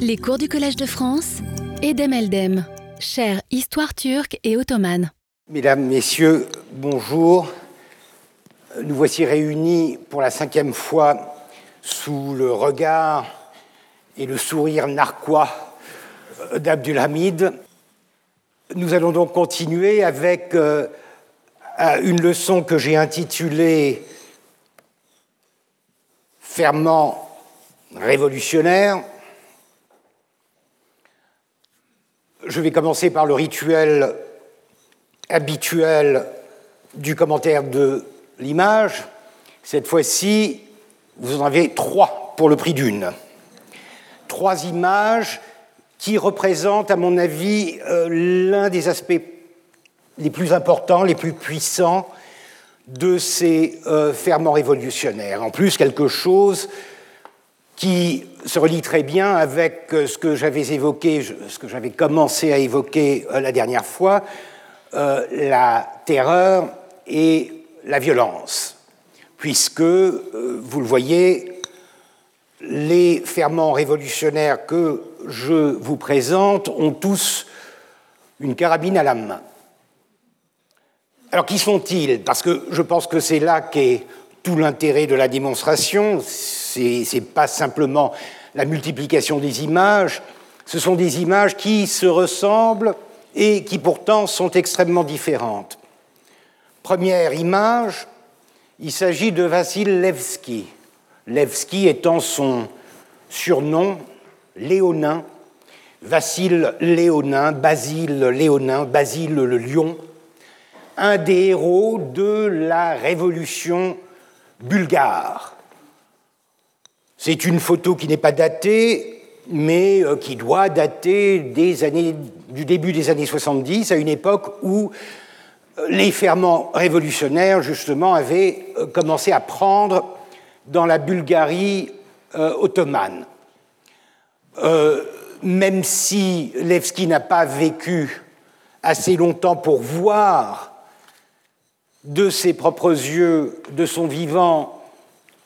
Les cours du Collège de France, Edem Eldem, chère Histoire turque et ottomane. Mesdames, Messieurs, bonjour. Nous voici réunis pour la cinquième fois sous le regard et le sourire narquois d'Abdulhamid. Nous allons donc continuer avec euh, une leçon que j'ai intitulée Ferment révolutionnaire Je vais commencer par le rituel habituel du commentaire de l'image. Cette fois-ci, vous en avez trois pour le prix d'une. Trois images qui représentent, à mon avis, euh, l'un des aspects les plus importants, les plus puissants de ces euh, ferments révolutionnaires. En plus, quelque chose qui se relie très bien avec euh, ce que j'avais évoqué, ce que j'avais commencé à évoquer euh, la dernière fois, euh, la terreur et la violence, puisque, vous le voyez, les ferments révolutionnaires que je vous présente ont tous une carabine à la main. Alors qui sont-ils? Parce que je pense que c'est là qu'est tout l'intérêt de la démonstration, ce n'est pas simplement la multiplication des images, ce sont des images qui se ressemblent et qui pourtant sont extrêmement différentes. Première image, il s'agit de Vassil Levski. Levski étant son surnom léonin, Vassil Léonin, Basile Léonin, Basile le lion, un des héros de la révolution bulgare. C'est une photo qui n'est pas datée, mais euh, qui doit dater du début des années 70, à une époque où euh, les ferments révolutionnaires, justement, avaient euh, commencé à prendre dans la Bulgarie ottomane. même si Levski n'a pas vécu assez longtemps pour voir de ses propres yeux, de son vivant,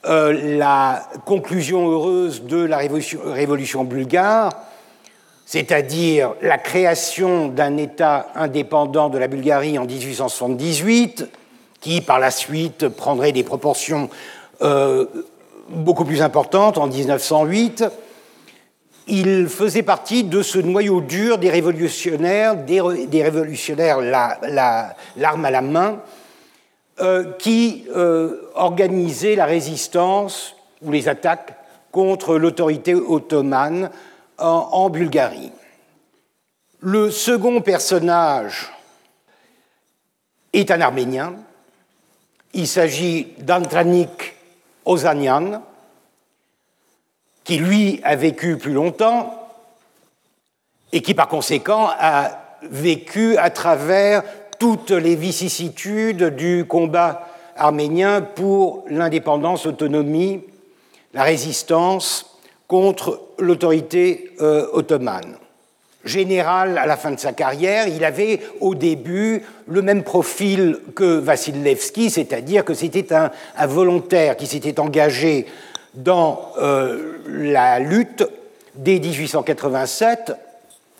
euh, la conclusion heureuse de la révolution, bulgare, c'est-à-dire la création d'un État indépendant de la Bulgarie en 1878, qui par la suite prendrait des proportions euh, beaucoup plus importantes en 1908. Il faisait partie de ce noyau dur des révolutionnaires, des, révolutionnaires l'arme à la main, euh, qui euh, organisait la résistance ou les attaques contre l'autorité ottomane en, Bulgarie. Le second personnage est un Arménien. Il s'agit d'Antranik Ozanian, qui lui a vécu plus longtemps et qui par conséquent a vécu à travers toutes les vicissitudes du combat arménien pour l'indépendance, l'autonomie, la résistance contre l'autorité euh, ottomane. Général à la fin de sa carrière, il avait au début le même profil que Vassilevski, c'est-à-dire que c'était un, volontaire qui s'était engagé dans euh, la lutte dès 1887,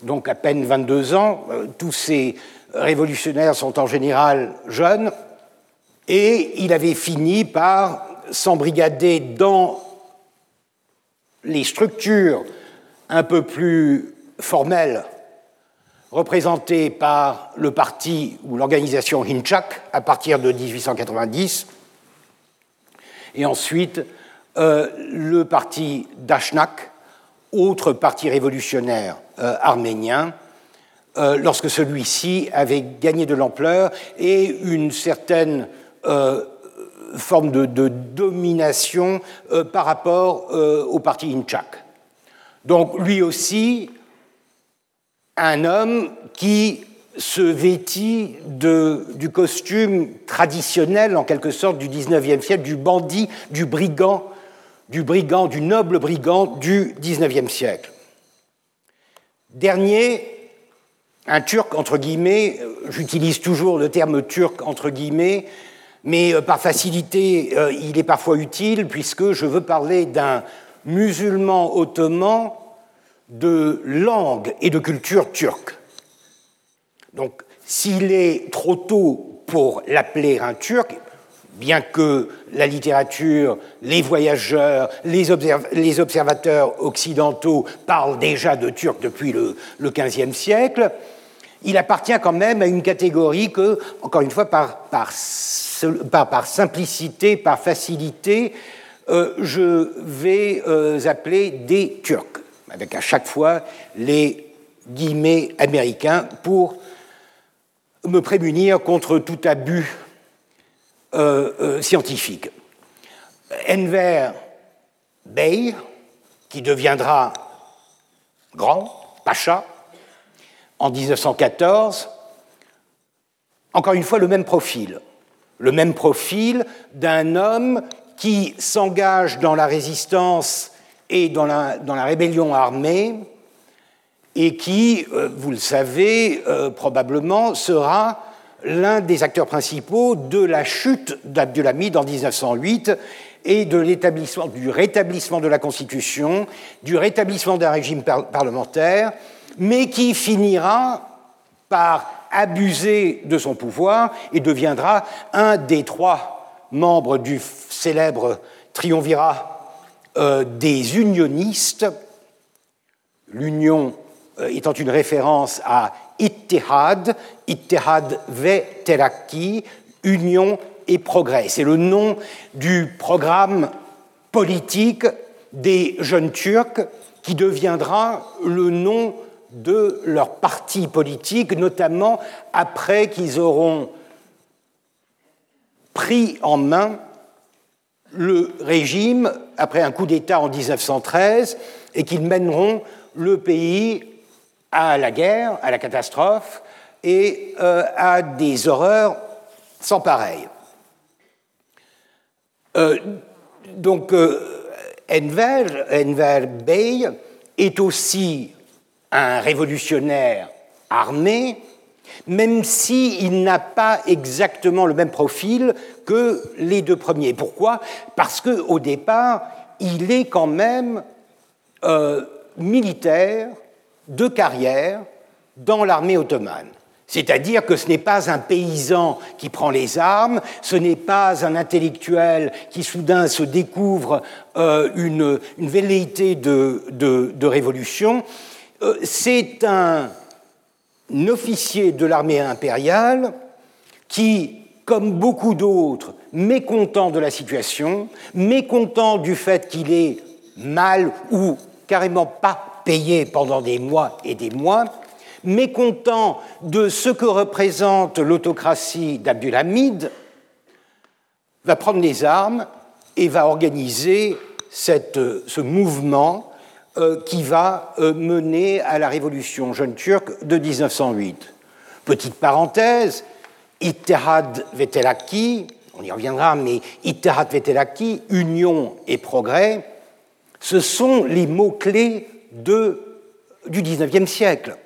donc à peine 22 ans. Euh, tous ces révolutionnaires sont en général jeunes, et il avait fini par s'embrigader dans les structures un peu plus formelles représentées par le parti ou l'organisation Hinchak à partir de 1890, et ensuite euh, le parti Dashnak, autre parti révolutionnaire euh, arménien, euh, lorsque celui-ci avait gagné de l'ampleur et une certaine euh, forme de, domination euh, par rapport au parti Inchak. Donc lui aussi, un homme qui se vêtit du costume traditionnel, en quelque sorte, du XIXe siècle, du bandit, du brigand, du brigand, du noble brigand du XIXe siècle. Dernier, un turc, entre guillemets, j'utilise toujours le terme turc, entre guillemets, mais euh, par facilité, euh, il est parfois utile puisque je veux parler d'un musulman ottoman de langue et de culture turque. Donc, s'il est trop tôt pour l'appeler un turc, bien que la littérature, les voyageurs, les, observateurs occidentaux parlent déjà de turc depuis le, XVe siècle, il appartient quand même à une catégorie que, encore une fois, par, simplicité, par facilité, euh, je vais euh, appeler des Turcs, avec à chaque fois les guillemets américains pour me prémunir contre tout abus euh, scientifique. Enver Bey, qui deviendra grand, pacha, en 1914, encore une fois le même profil, le même profil d'un homme qui s'engage dans la résistance et dans la, rébellion armée et qui, euh, vous le savez, euh, probablement sera l'un des acteurs principaux de la chute d'Abdulhamid en 1908 et de l'établissement, du rétablissement de la Constitution, du rétablissement d'un régime parlementaire, mais qui finira par abuser de son pouvoir et deviendra un des trois membre du célèbre triumvirat euh, des unionistes, l'union euh, étant une référence à Ittihad, Ittihad ve Teraki, Union et Progrès. C'est le nom du programme politique des jeunes Turcs qui deviendra le nom de leur parti politique, notamment après qu'ils auront pris en main le régime après un coup d'État en 1913 et qu'ils mèneront le pays à la guerre, à la catastrophe et euh, à des horreurs sans pareil. Euh, donc, euh, Enver, Enver Bey est aussi un révolutionnaire armé même s'il n'a pas exactement le même profil que les deux premiers. Pourquoi? Parce qu'au départ, il est quand même euh, militaire de carrière dans l'armée ottomane. C'est-à-dire que ce n'est pas un paysan qui prend les armes, ce n'est pas un intellectuel qui soudain se découvre euh, une, velléité de, révolution, c'est un officier de l'armée impériale qui, comme beaucoup d'autres, mécontent de la situation, mécontent du fait qu'il est mal ou carrément pas payé pendant des mois et des mois, mécontent de ce que représente l'autocratie d'Abdulhamid, va prendre les armes et va organiser ce mouvement euh, qui va euh, mener à la révolution jeune turque de 1908. Petite parenthèse, Ittihad Vetelaki, on y reviendra, mais Ittihad Vetelaki, union et progrès, ce sont les mots-clés du XIXe siècle.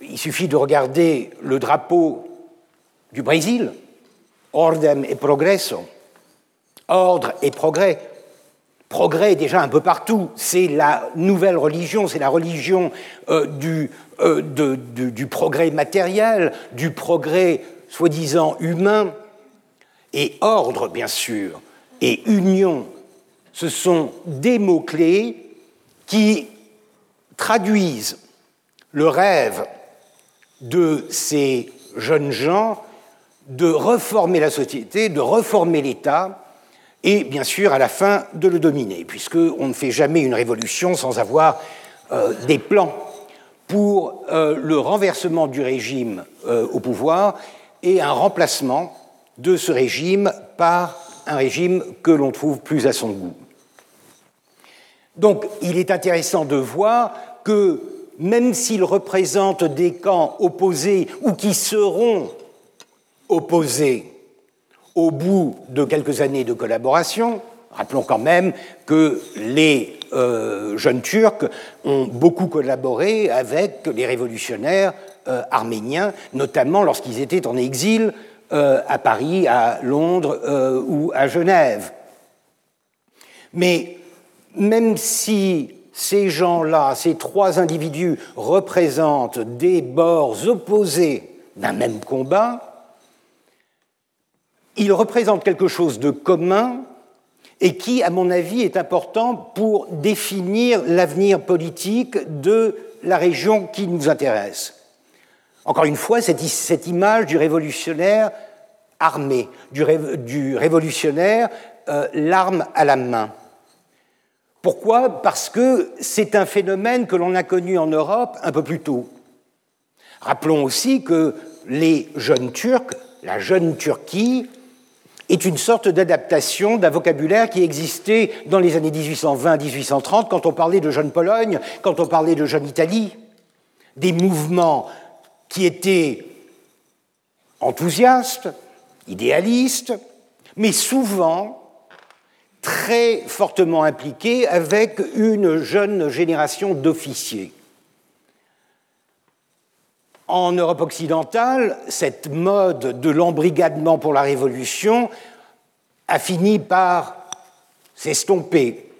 Il suffit de regarder le drapeau du Brésil, Ordem et Progresso, ordre et progrès progrès déjà un peu partout. C'est la nouvelle religion, c'est la religion euh, du, euh, du progrès matériel, du progrès soi-disant humain, et ordre, bien sûr, et union. Ce sont des mots-clés qui traduisent le rêve de ces jeunes gens de reformer la société, de reformer l'État, et bien sûr à la fin de le dominer, puisqu'on ne fait jamais une révolution sans avoir euh, des plans pour euh, le renversement du régime euh, au pouvoir et un remplacement de ce régime par un régime que l'on trouve plus à son goût. Donc il est intéressant de voir que même s'il représente des camps opposés ou qui seront opposés au bout de quelques années de collaboration, rappelons quand même que les euh, jeunes Turcs ont beaucoup collaboré avec les révolutionnaires euh, arméniens, notamment lorsqu'ils étaient en exil euh, à Paris, à Londres ou à Genève. Mais même si ces gens-là, ces trois individus représentent des bords opposés d'un même combat, ils représentent quelque chose de commun et qui, à mon avis, est important pour définir l'avenir politique de la région qui nous intéresse. Encore une fois, cette, image du révolutionnaire armé, du, révolutionnaire euh, l'arme à la main. Pourquoi? Parce que c'est un phénomène que l'on a connu en Europe un peu plus tôt. Rappelons aussi que les jeunes Turcs, la jeune Turquie, est une sorte d'adaptation d'un vocabulaire qui existait dans les années 1820-1830 quand on parlait de jeune Pologne, quand on parlait de jeune Italie, des mouvements qui étaient enthousiastes, idéalistes, mais souvent très fortement impliqué avec une jeune génération d'officiers. En Europe occidentale, cette mode de l'embrigadement pour la Révolution a fini par s'estomper.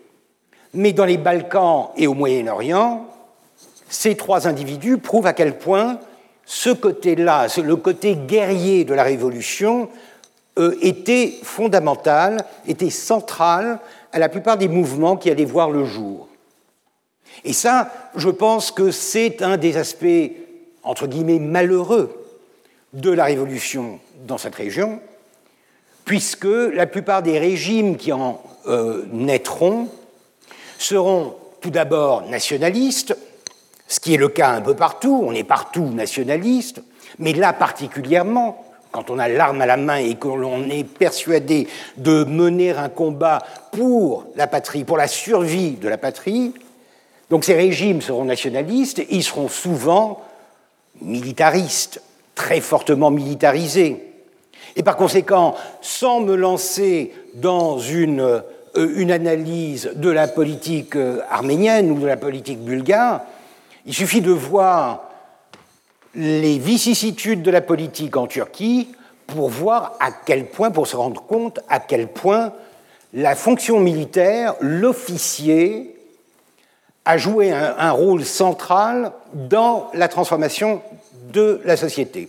Mais dans les Balkans et au Moyen-Orient, ces trois individus prouvent à quel point ce côté-là, le côté guerrier de la Révolution, euh, était fondamentale, était centrale à la plupart des mouvements qui allaient voir le jour. Et ça, je pense que c'est un des aspects, entre guillemets, malheureux de la révolution dans cette région, puisque la plupart des régimes qui en euh, naîtront seront tout d'abord nationalistes, ce qui est le cas un peu partout, on est partout nationaliste, mais là particulièrement, quand on a l'arme à la main et que l'on est persuadé de mener un combat pour la patrie, pour la survie de la patrie, donc ces régimes seront nationalistes, ils seront souvent militaristes, très fortement militarisés. Et par conséquent, sans me lancer dans une, euh, analyse de la politique euh, arménienne ou de la politique bulgare, il suffit de voir les vicissitudes de la politique en Turquie pour voir à quel point, pour se rendre compte à quel point la fonction militaire, l'officier, a joué un, rôle central dans la transformation de la société.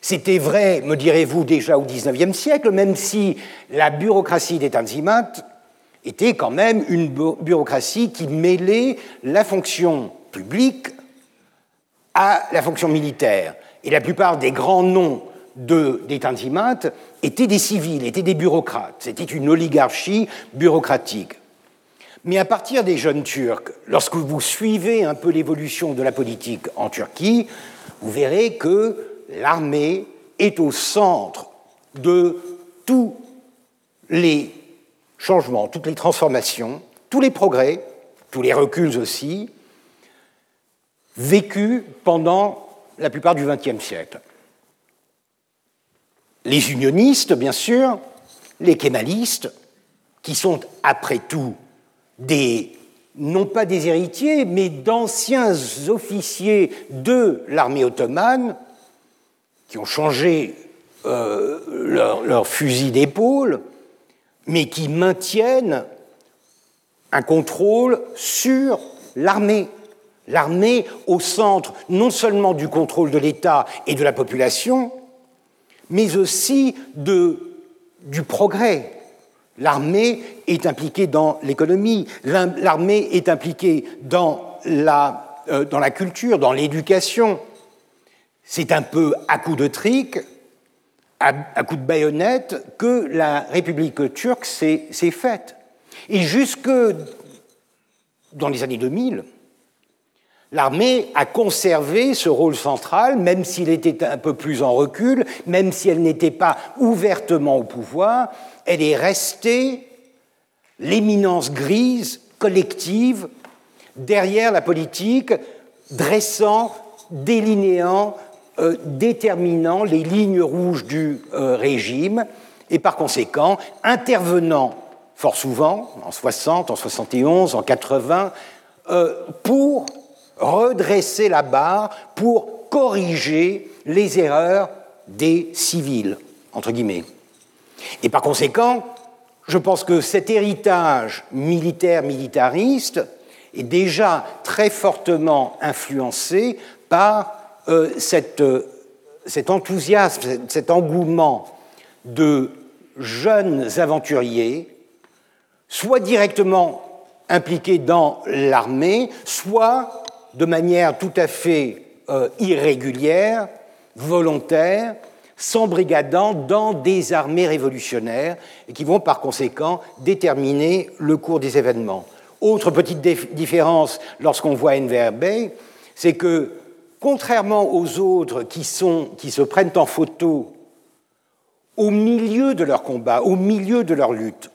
C'était vrai, me direz-vous, déjà au XIXe siècle, même si la bureaucratie des Tanzimat était quand même une bureaucratie qui mêlait la fonction publique à la fonction militaire. Et la plupart des grands noms de, des Tanzimat étaient des civils, étaient des bureaucrates. C'était une oligarchie bureaucratique. Mais à partir des jeunes Turcs, lorsque vous suivez un peu l'évolution de la politique en Turquie, vous verrez que l'armée est au centre de tous les changements, toutes les transformations, tous les progrès, tous les reculs aussi, vécu pendant la plupart du XXe siècle. Les unionistes, bien sûr, les kémalistes, qui sont après tout non pas des héritiers, mais d'anciens officiers de l'armée ottomane, qui ont changé euh, leur fusil d'épaule, mais qui maintiennent un contrôle sur l'armée l'armée au centre non seulement du contrôle de l'État et de la population, mais aussi du progrès. L'armée est impliquée dans l'économie, l'armée est impliquée dans la, euh, dans la culture, dans l'éducation. C'est un peu à coup de trick, à, à coup de baïonnette, que la République turque s'est faite. Et jusque dans les années 2000, L'armée a conservé ce rôle central, même s'il était un peu plus en recul, même si elle n'était pas ouvertement au pouvoir, elle est restée l'éminence grise collective derrière la politique, dressant, délinéant, euh, déterminant les lignes rouges du euh, régime et par conséquent intervenant fort souvent, en 60, en 71, en 80, euh, pour redresser la barre pour corriger les erreurs des civils, entre guillemets. Et par conséquent, je pense que cet héritage militaire-militariste est déjà très fortement influencé par euh, cette, euh, cet enthousiasme, cet engouement de jeunes aventuriers, soit directement impliqués dans l'armée, soit de manière tout à fait euh, irrégulière, volontaire, s'embrigadant dans des armées révolutionnaires et qui vont par conséquent déterminer le cours des événements. Autre petite différence lorsqu'on voit Enver Bey, c'est que contrairement aux autres qui, qui se prennent en photo au milieu de leur combat, au milieu de leur lutte,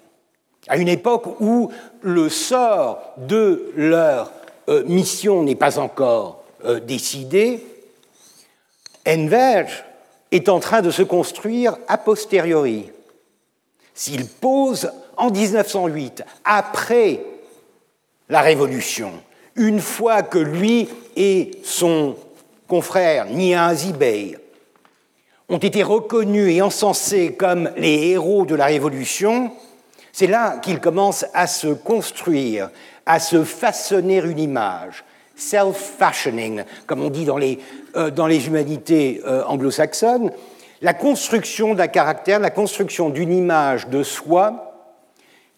à une époque où le sort de leur euh, mission n'est pas encore euh, décidé, Enver est en train de se construire a posteriori. S'il pose en 1908, après la Révolution, une fois que lui et son confrère Niazi Bey ont été reconnus et encensés comme les héros de la Révolution, c'est là qu'il commence à se construire, à se façonner une image, self-fashioning, comme on dit dans les, euh, dans les humanités euh, anglo-saxonnes, la construction d'un caractère, la construction d'une image de soi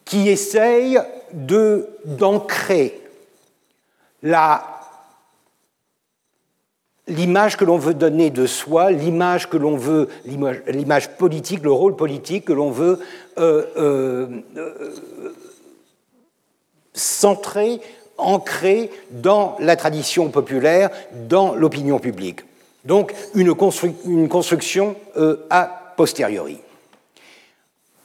qui essaye d'ancrer l'image que l'on veut donner de soi, l'image que l'on veut, l'image politique, le rôle politique que l'on veut euh, centrer ancré dans la tradition populaire, dans l'opinion publique. Donc une, construction euh, a posteriori.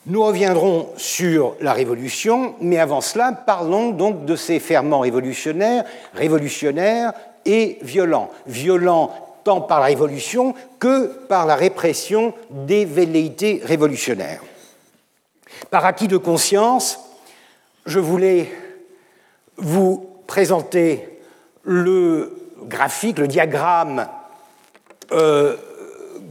Nous reviendrons sur la Révolution, mais avant cela, parlons donc de ces ferments révolutionnaires, révolutionnaires et violents. Violents tant par la Révolution que par la répression des velléités révolutionnaires. Par acquis de conscience, je voulais vous présenter le graphique, le diagramme euh,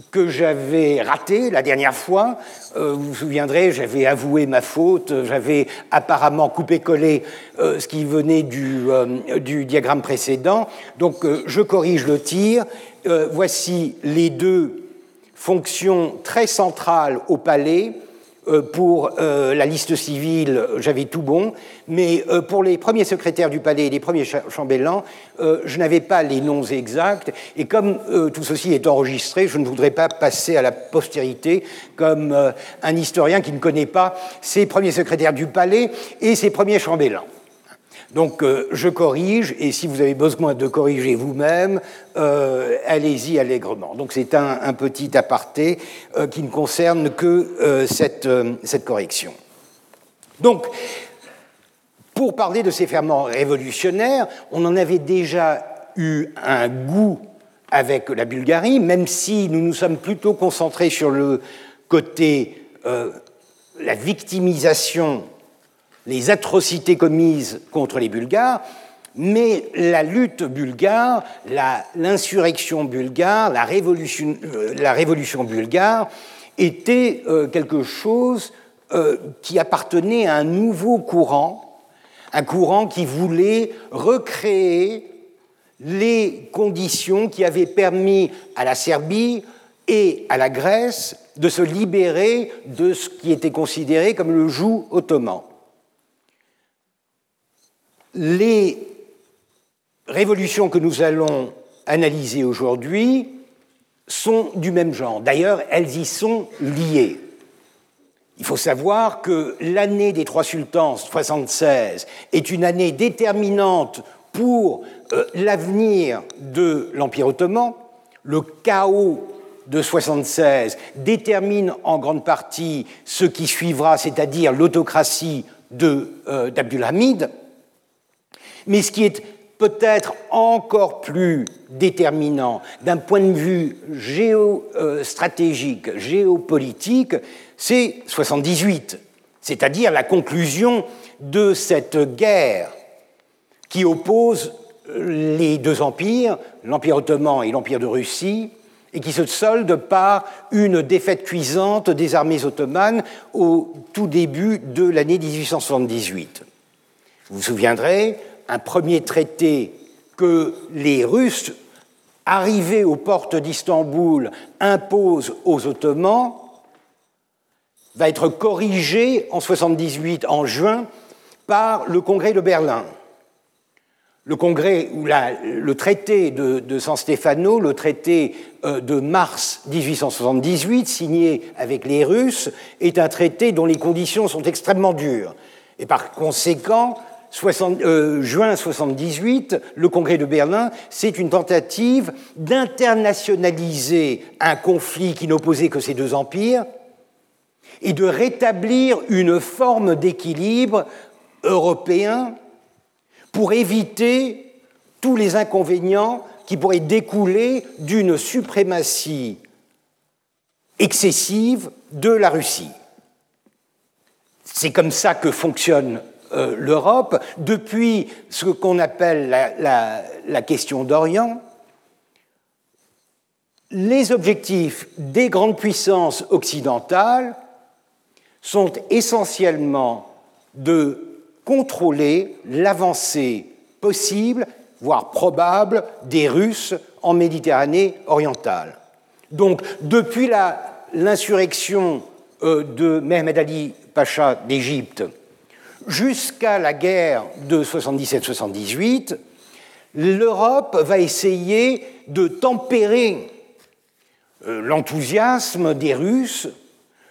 que j'avais raté la dernière fois. Euh, vous vous souviendrez, j'avais avoué ma faute, j'avais apparemment coupé-collé euh, ce qui venait du, du diagramme précédent. Donc je corrige le tir. voici les deux fonctions très centrales au palais pour euh, la liste civile, j'avais tout bon, mais euh, pour les premiers secrétaires du palais et les premiers chambellans, je n'avais pas les noms exacts, et comme tout ceci est enregistré, je ne voudrais pas passer à la postérité comme un historien qui ne connaît pas ses premiers secrétaires du palais et ses premiers chambellans. Donc euh, je corrige, et si vous avez besoin de corriger vous-même, euh, allez-y allègrement. Donc c'est un, petit aparté euh, qui ne concerne que cette, cette, correction. Donc, pour parler de ces ferments révolutionnaires, on en avait déjà eu un goût avec la Bulgarie, même si nous nous sommes plutôt concentrés sur le côté, la victimisation les atrocités commises contre les Bulgares, mais la lutte bulgare, l'insurrection bulgare, la révolution, euh, bulgare était euh, quelque chose euh, qui appartenait à un nouveau courant, un courant qui voulait recréer les conditions qui avaient permis à la Serbie et à la Grèce de se libérer de ce qui était considéré comme le joug ottoman les révolutions que nous allons analyser aujourd'hui sont du même genre. D'ailleurs, elles y sont liées. Il faut savoir que l'année des trois sultans 76 est une année déterminante pour euh, l'avenir de l'Empire ottoman. Le chaos de 76 détermine en grande partie ce qui suivra, c'est-à-dire l'autocratie euh, d'Abdulhamid. Mais ce qui est peut-être encore plus déterminant d'un point de vue géostratégique, géopolitique, c'est 78, c'est-à-dire la conclusion de cette guerre qui oppose les deux empires, l'Empire ottoman et l'Empire de Russie, et qui se solde par une défaite cuisante des armées ottomanes au tout début de l'année 1878. Vous vous souviendrez, un premier traité que les Russes, arrivés aux portes d'Istanbul, imposent aux Ottomans, va être corrigé en 78, en juin, par le Congrès de Berlin. Le congrès ou le traité de, San Stefano, le traité euh, de mars 1878, signé avec les Russes, est un traité dont les conditions sont extrêmement dures. Et par conséquent, euh, juin 78, le congrès de Berlin, c'est une tentative d'internationaliser un conflit qui n'opposait que ces deux empires et de rétablir une forme d'équilibre européen pour éviter tous les inconvénients qui pourraient découler d'une suprématie excessive de la Russie. C'est comme ça que fonctionne euh, l'Europe depuis ce qu'on appelle la question d'Orient. Les objectifs des grandes puissances occidentales sont essentiellement de contrôler l'avancée possible, voire probable, des Russes en Méditerranée orientale. Donc, depuis l'insurrection euh, de Mehmed Ali Pacha d'Égypte jusqu'à la guerre de 77-78, l'Europe va essayer de tempérer euh, l'enthousiasme des Russes,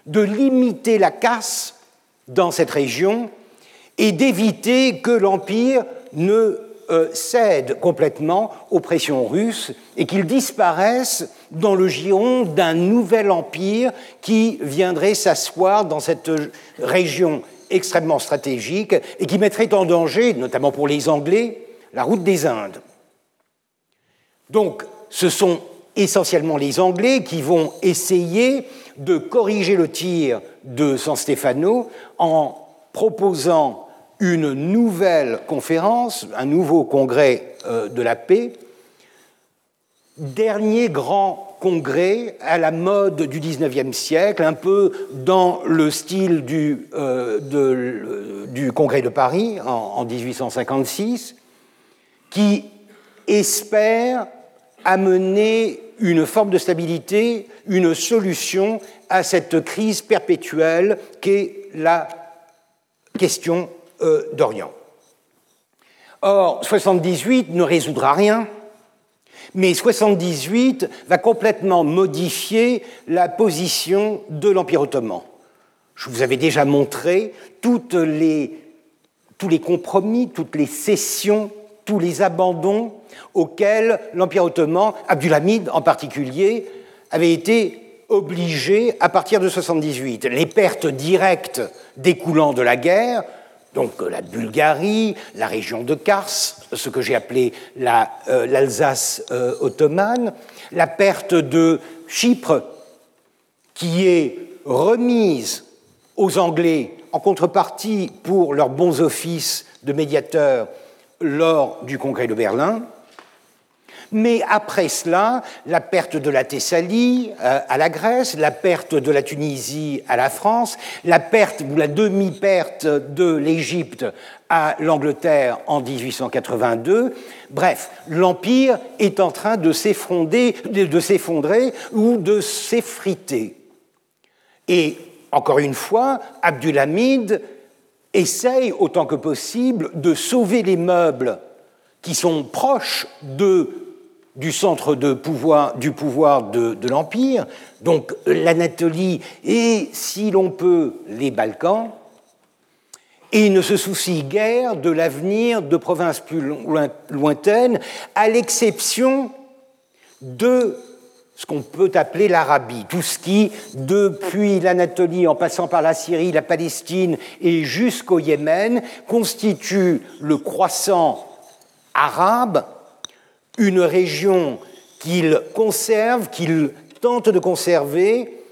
de limiter la casse dans cette région et d'éviter que l'Empire ne euh, cède complètement aux pressions russes et qu'il disparaisse dans le giron d'un nouvel empire qui viendrait s'asseoir dans cette région extrêmement stratégique et qui mettrait en danger, notamment pour les Anglais, la route des Indes. Donc, ce sont essentiellement les Anglais qui vont essayer de corriger le tir de San Stefano en proposant une nouvelle conférence, un nouveau congrès euh, de la paix, dernier grand congrès à la mode du XIXe siècle, un peu dans le style du, euh, du congrès de Paris en, en 1856, qui espère amener une forme de stabilité, une solution à cette crise perpétuelle qu'est la question euh, d'Orient. Or, 78 ne résoudra rien, mais 78 va complètement modifier la position de l'Empire ottoman. Je vous avais déjà montré tous les compromis, toutes les cessions, tous les abandons auxquels l'Empire ottoman, Abdulhamid en particulier, avait été obligé à partir de 78. Les pertes directes découlant de la guerre donc euh, la Bulgarie, la région de Kars, ce que j'ai appelé euh, l'Alsace euh, ottomane, la perte de Chypre, qui est remise aux Anglais en contrepartie pour leurs bons offices de médiateurs lors du congrès de Berlin, mais après cela, la perte de la Thessalie euh, à la Grèce, la perte de la Tunisie à la France, la perte ou la demi-perte de l'Égypte à l'Angleterre en 1882. Bref, l'Empire est en train de s'effondrer ou de s'effriter. Et encore une fois, Abdulhamid essaye autant que possible de sauver les meubles qui sont proches de du centre du pouvoir de, l'Empire, donc l'Anatolie et, si l'on peut, les Balkans, et ne se soucie guère de l'avenir de provinces plus lointaines, à l'exception de ce qu'on peut appeler l'Arabie, tout ce qui, depuis l'Anatolie, en passant par la Syrie, la Palestine et jusqu'au Yémen, constitue le croissant arabe une région qu'il conserve, qu'il tente de conserver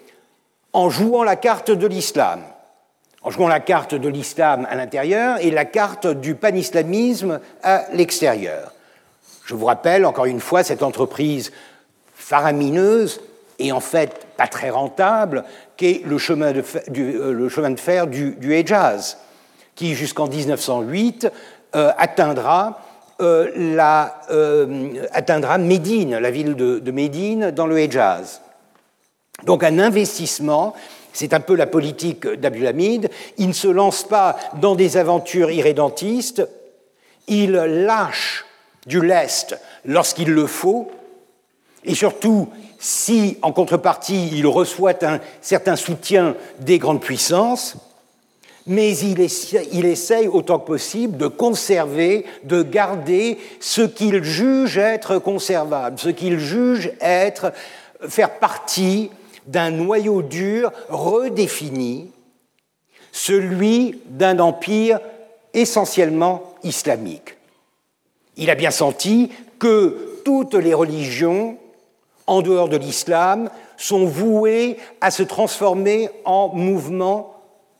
en jouant la carte de l'islam, en jouant la carte de l'islam à l'intérieur et la carte du panislamisme à l'extérieur. Je vous rappelle encore une fois cette entreprise faramineuse et en fait pas très rentable qu'est le chemin de fer du, euh, le chemin de fer du, Hejaz, qui jusqu'en 1908 atteindra, la, atteindra Médine, la ville de, Médine, dans le Hejaz. Donc un investissement c'est un peu la politique d'Abdulhamid. Il ne se lance pas dans des aventures irrédentistes, il lâche du lest lorsqu'il le faut, et surtout si, en contrepartie, il reçoit un certain soutien des grandes puissances, mais il essaye, autant que possible de conserver, de garder ce qu'il juge être conservable, ce qu'il juge être faire partie d'un noyau dur redéfini, celui d'un empire essentiellement islamique. Il a bien senti que toutes les religions, en dehors de l'islam, sont vouées à se transformer en mouvements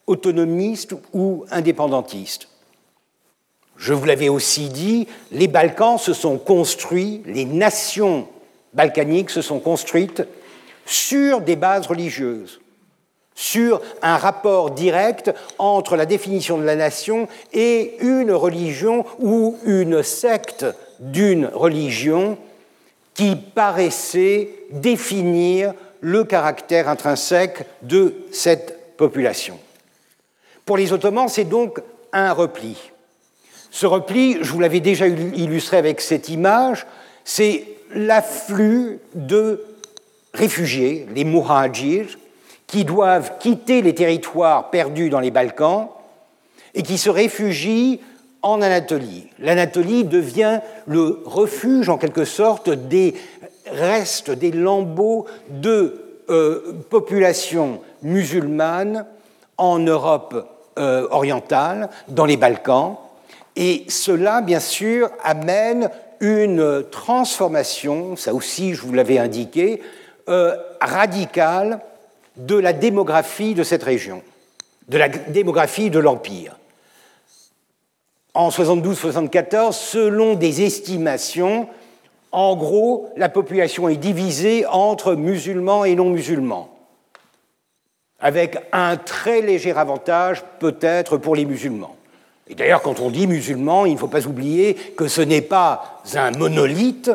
autonomistes ou indépendantistes. Je vous l'avais aussi dit, les Balkans se sont construits, les nations balkaniques se sont construites sur des bases religieuses, sur un rapport direct entre la définition de la nation et une religion ou une secte d'une religion qui paraissait définir le caractère intrinsèque de cette population. Pour les Ottomans, c'est donc un repli. Ce repli, je vous l'avais déjà illustré avec cette image, c'est l'afflux de réfugiés, les Muhajirs, qui doivent quitter les territoires perdus dans les Balkans et qui se réfugient en Anatolie. L'Anatolie devient le refuge, en quelque sorte, des restes, des lambeaux de euh, populations musulmanes en Europe euh, orientale, dans les Balkans. Et cela, bien sûr, amène une transformation, ça aussi je vous l'avais indiqué, euh, radicale de la démographie de cette région, de la démographie de l'Empire. En 72-74, selon des estimations, en gros, la population est divisée entre musulmans et non musulmans, avec un très léger avantage peut-être pour les musulmans. Et d'ailleurs, quand on dit musulmans, il ne faut pas oublier que ce n'est pas un monolithe,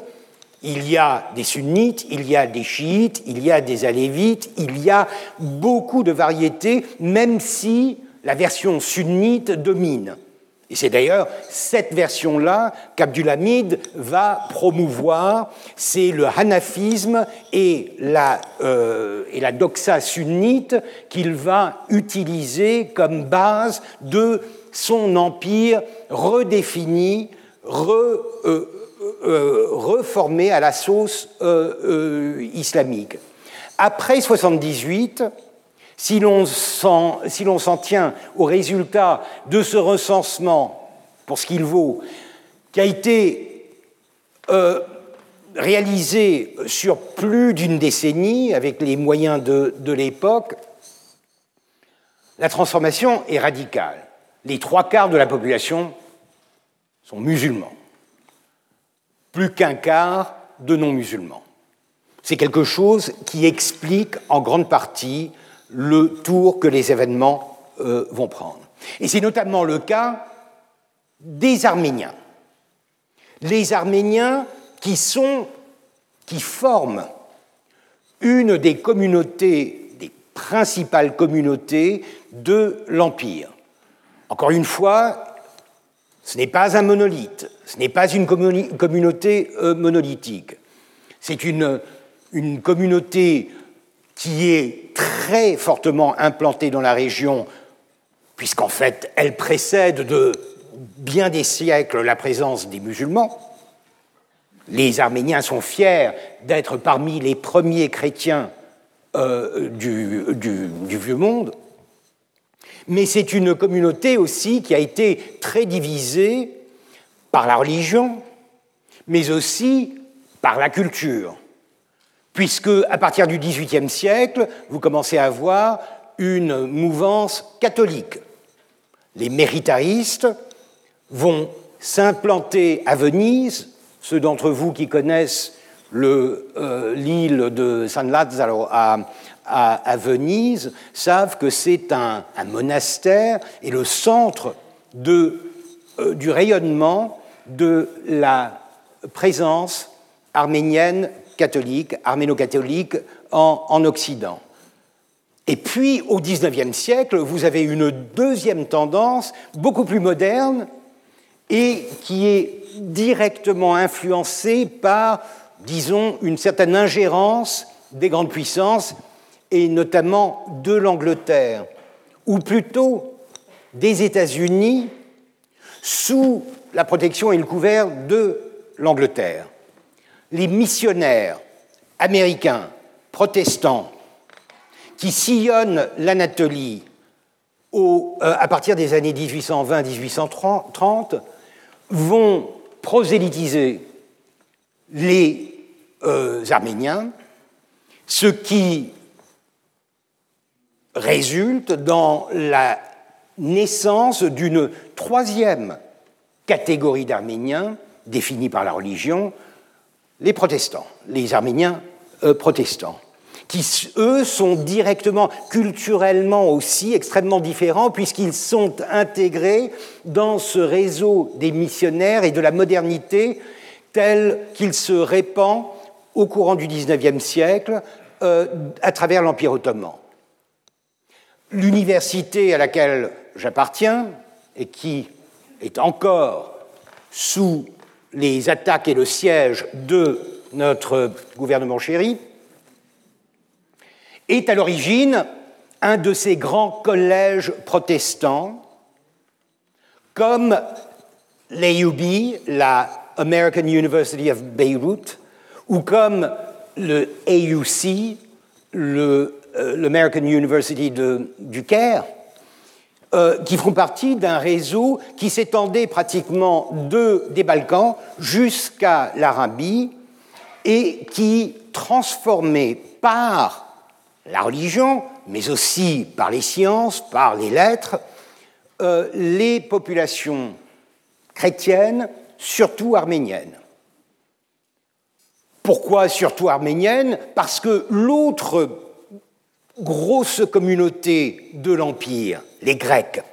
il y a des sunnites, il y a des chiites, il y a des alévites, il y a beaucoup de variétés, même si la version sunnite domine. Et c'est d'ailleurs cette version-là qu'Abdulhamid va promouvoir, c'est le hanafisme et la, euh, et la doxa sunnite qu'il va utiliser comme base de son empire redéfini, re, euh, euh, reformé à la sauce islamique. Après 78, si l'on s'en tient au résultat de ce recensement, pour ce qu'il vaut, qui a été réalisé sur plus d'une décennie avec les moyens de l'époque, la transformation est radicale. Les trois quarts de la population sont musulmans plus qu'un quart de non-musulmans. C'est quelque chose qui explique en grande partie le tour que les événements euh, vont prendre. Et c'est notamment le cas des Arméniens. Les Arméniens qui forment une des communautés, des principales communautés de l'Empire. Encore une fois, ce n'est pas un monolithe, ce n'est pas une communauté euh, monolithique. C'est une communauté qui est très fortement implantée dans la région, puisqu'en fait, elle précède de bien des siècles la présence des musulmans. Les Arméniens sont fiers d'être parmi les premiers chrétiens euh, du, du Vieux Monde mais c'est une communauté aussi qui a été très divisée par la religion, mais aussi par la culture, puisque à partir du XVIIIe siècle, vous commencez à avoir une mouvance catholique. Les méritaristes vont s'implanter à Venise. Ceux d'entre vous qui connaissent euh, l'île de San Lazzaro à, Venise savent que c'est un, monastère et le centre euh, du rayonnement de la présence arménienne catholique, arméno-catholique en Occident. Et puis, au XIXe siècle, vous avez une deuxième tendance, beaucoup plus moderne, et qui est directement influencée par, disons, une certaine ingérence des grandes puissances, et notamment de l'Angleterre, ou plutôt des États-Unis, sous la protection et le couvert de l'Angleterre. Les missionnaires américains, protestants, qui sillonnent l'Anatolie euh, à partir des années 1820-1830 vont prosélytiser les euh, Arméniens, ce qui résulte dans la naissance d'une troisième catégorie d'Arméniens définie par la religion, les protestants, les Arméniens euh, protestants qui, eux, sont directement, culturellement aussi, extrêmement différents, puisqu'ils sont intégrés dans ce réseau des missionnaires et de la modernité tel qu'il se répand au courant du XIXe siècle euh, à travers l'Empire ottoman. L'université à laquelle j'appartiens et qui est encore sous les attaques et le siège de notre gouvernement chéri, est à l'origine un de ces grands collèges protestants, comme l'AUB, la American University of Beirut, ou comme le AUC, euh, l'American University du Caire, euh, qui font partie d'un réseau qui s'étendait pratiquement de, des Balkans jusqu'à l'Arabie et qui transformait par la religion, mais aussi par les sciences, par les lettres, euh, les populations chrétiennes, surtout arméniennes. Pourquoi surtout arméniennes? Parce que l'autre grosse communauté de l'Empire, les Grecs,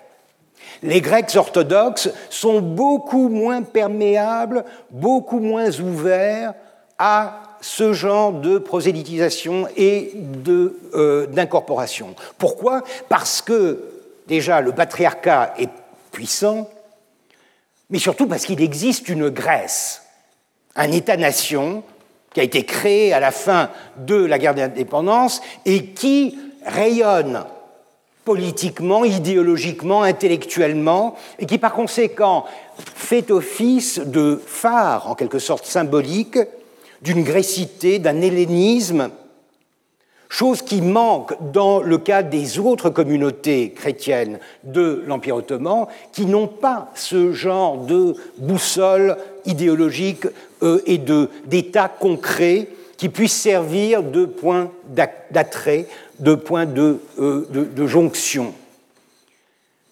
les Grecs orthodoxes sont beaucoup moins perméables, beaucoup moins ouverts à ce genre de prosélytisation et euh, d'incorporation. Pourquoi? Parce que déjà le patriarcat est puissant, mais surtout parce qu'il existe une Grèce, un État-nation qui a été créé à la fin de la guerre d'indépendance et qui rayonne politiquement, idéologiquement, intellectuellement, et qui par conséquent fait office de phare, en quelque sorte symbolique, d'une grécité, d'un hellénisme, chose qui manque dans le cas des autres communautés chrétiennes de l'Empire ottoman, qui n'ont pas ce genre de boussole idéologique et d'état concret qui puisse servir de point d'attrait, de point de, euh, de jonction.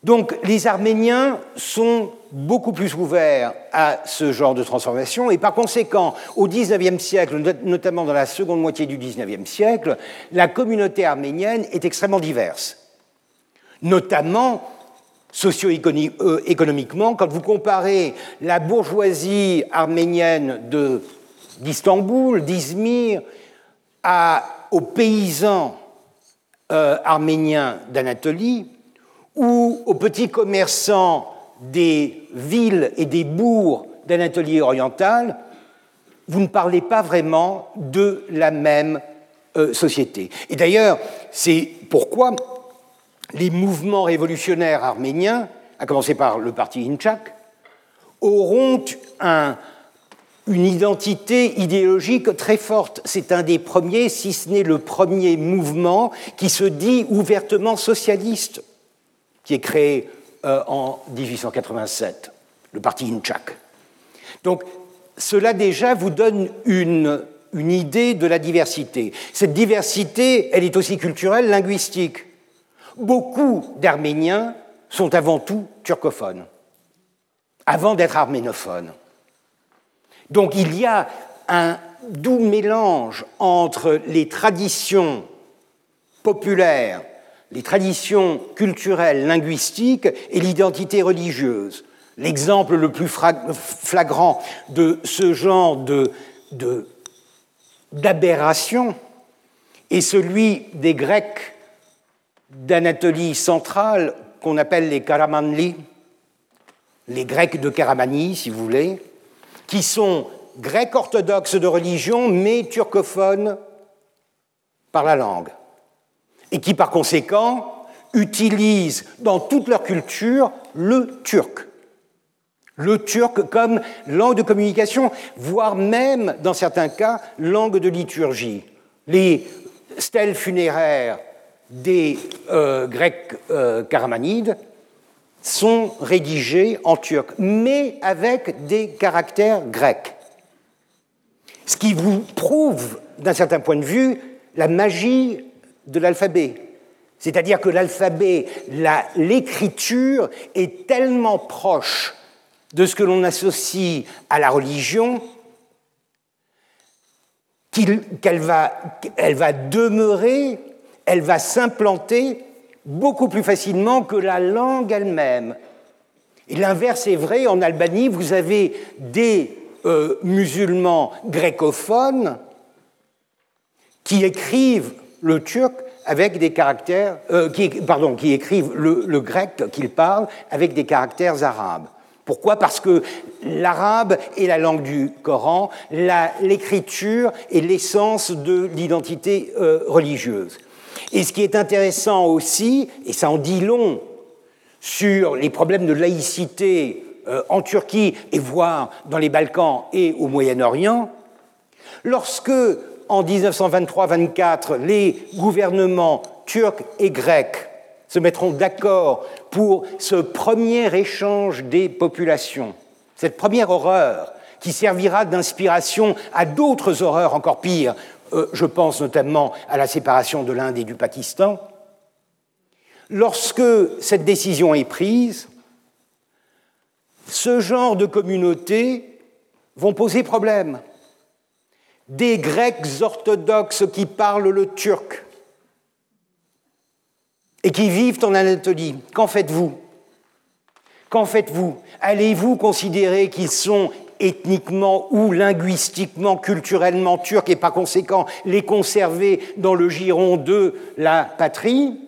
Donc les Arméniens sont beaucoup plus ouverts à ce genre de transformation et par conséquent, au XIXe siècle, notamment dans la seconde moitié du XIXe siècle, la communauté arménienne est extrêmement diverse, notamment socio-économiquement. Quand vous comparez la bourgeoisie arménienne d'Istanbul, d'Izmir, aux paysans euh, arméniens d'Anatolie, ou aux petits commerçants des villes et des bourgs d'Anatolie orientale, vous ne parlez pas vraiment de la même euh, société. Et d'ailleurs, c'est pourquoi les mouvements révolutionnaires arméniens, à commencer par le parti Inchak, auront une identité idéologique très forte. C'est un des premiers, si ce n'est le premier mouvement qui se dit ouvertement socialiste qui est créé euh, en 1887, le parti Inchak. Donc cela déjà vous donne une, une idée de la diversité. Cette diversité, elle est aussi culturelle, linguistique. Beaucoup d'Arméniens sont avant tout turcophones, avant d'être arménophones. Donc il y a un doux mélange entre les traditions populaires les traditions culturelles, linguistiques et l'identité religieuse L'exemple le plus flagrant de ce genre d'aberration est celui des Grecs d'Anatolie centrale qu'on appelle les Karamanli, les Grecs de Karamani, si vous voulez, qui sont grecs orthodoxes de religion, mais turcophones par la langue, et qui par conséquent utilisent dans toute leur culture le turc. Le turc comme langue de communication, voire même, dans certains cas, langue de liturgie. Les stèles funéraires des euh, Grecs euh, karamanides sont rédigées en turc, mais avec des caractères grecs. Ce qui vous prouve, d'un certain point de vue, la magie de l'alphabet. C'est-à-dire que l'alphabet, l'écriture est tellement proche de ce que l'on associe à la religion qu'elle va, elle va demeurer, elle va s'implanter beaucoup plus facilement que la langue elle-même. Et l'inverse est vrai, en Albanie, vous avez des euh, musulmans grécophones qui écrivent le turc avec des caractères, euh, qui, écrivent le, grec qu'ils parlent avec des caractères arabes. Pourquoi? Parce que l'arabe est la langue du Coran, l'écriture est l'essence de l'identité euh, religieuse. Et ce qui est intéressant aussi, et ça en dit long sur les problèmes de laïcité euh, en Turquie et voire dans les Balkans et au Moyen-Orient, lorsque en 1923-24 les gouvernements turcs et grecs se mettront d'accord pour ce premier échange des populations, cette première horreur qui servira d'inspiration à d'autres horreurs encore pires, je pense notamment à la séparation de l'Inde et du Pakistan, lorsque cette décision est prise, ce genre de communautés vont poser problème. Des Grecs orthodoxes qui parlent le turc et qui vivent en Anatolie, qu'en faites-vous? Qu'en faites-vous? Allez-vous considérer qu'ils sont ethniquement ou linguistiquement, culturellement turcs et par conséquent les conserver dans le giron de la patrie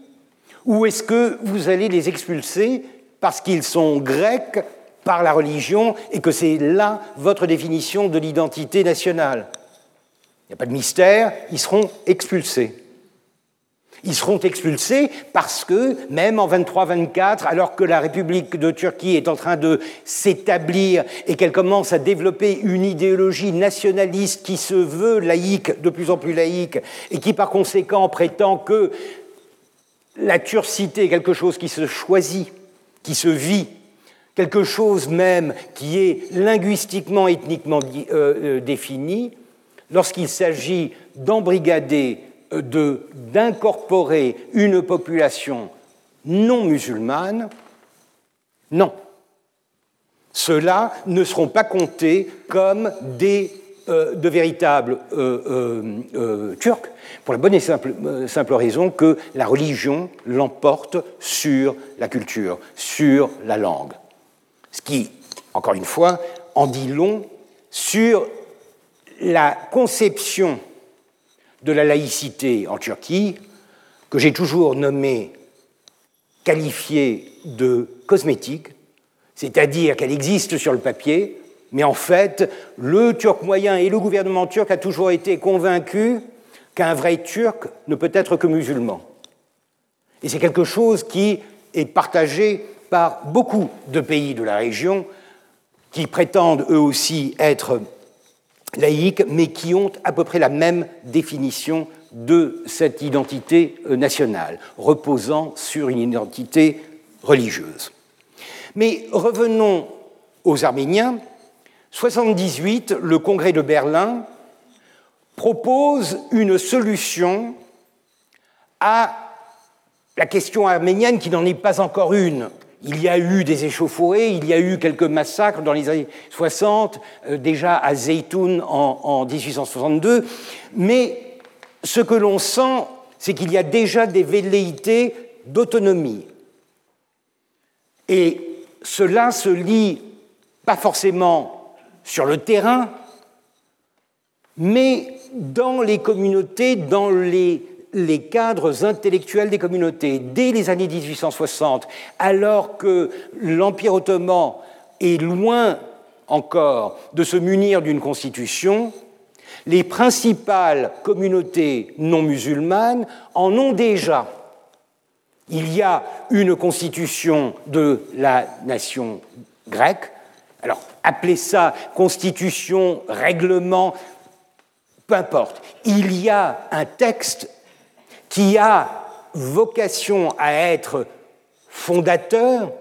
Ou est-ce que vous allez les expulser parce qu'ils sont grecs par la religion et que c'est là votre définition de l'identité nationale? Il n'y a pas de mystère, ils seront expulsés. Ils seront expulsés parce que, même en 23-24, alors que la République de Turquie est en train de s'établir et qu'elle commence à développer une idéologie nationaliste qui se veut laïque, de plus en plus laïque, et qui par conséquent prétend que la turcité est quelque chose qui se choisit, qui se vit, quelque chose même qui est linguistiquement, ethniquement euh, euh, défini, lorsqu'il s'agit d'embrigader d'incorporer une population non musulmane, non. Ceux-là ne seront pas comptés comme des, euh, de véritables euh, euh, Turcs, pour la bonne et simple, simple raison que la religion l'emporte sur la culture, sur la langue. Ce qui, encore une fois, en dit long sur la conception de la laïcité en Turquie, que j'ai toujours nommé, qualifiée de cosmétique, c'est-à-dire qu'elle existe sur le papier, mais en fait, le Turc moyen et le gouvernement turc a toujours été convaincu qu'un vrai Turc ne peut être que musulman. Et c'est quelque chose qui est partagé par beaucoup de pays de la région qui prétendent eux aussi être laïques, mais qui ont à peu près la même définition de cette identité euh, nationale, reposant sur une identité religieuse. Mais revenons aux Arméniens. 78, le Congrès de Berlin propose une solution à la question arménienne qui n'en est pas encore une, il y a eu des échauffourées, il y a eu quelques massacres dans les années 60, euh, déjà à Zeytoun en, 1862, mais ce que l'on sent, c'est qu'il y a déjà des velléités d'autonomie. Et cela se lit pas forcément sur le terrain, mais dans les communautés, dans les, les, cadres intellectuels des communautés. Dès les années 1860, alors que l'Empire ottoman est loin encore de se munir d'une constitution, les principales communautés non musulmanes en ont déjà. Il y a une constitution de la nation grecque, alors appelez ça constitution, règlement, peu importe. Il y a un texte qui a vocation à être fondateur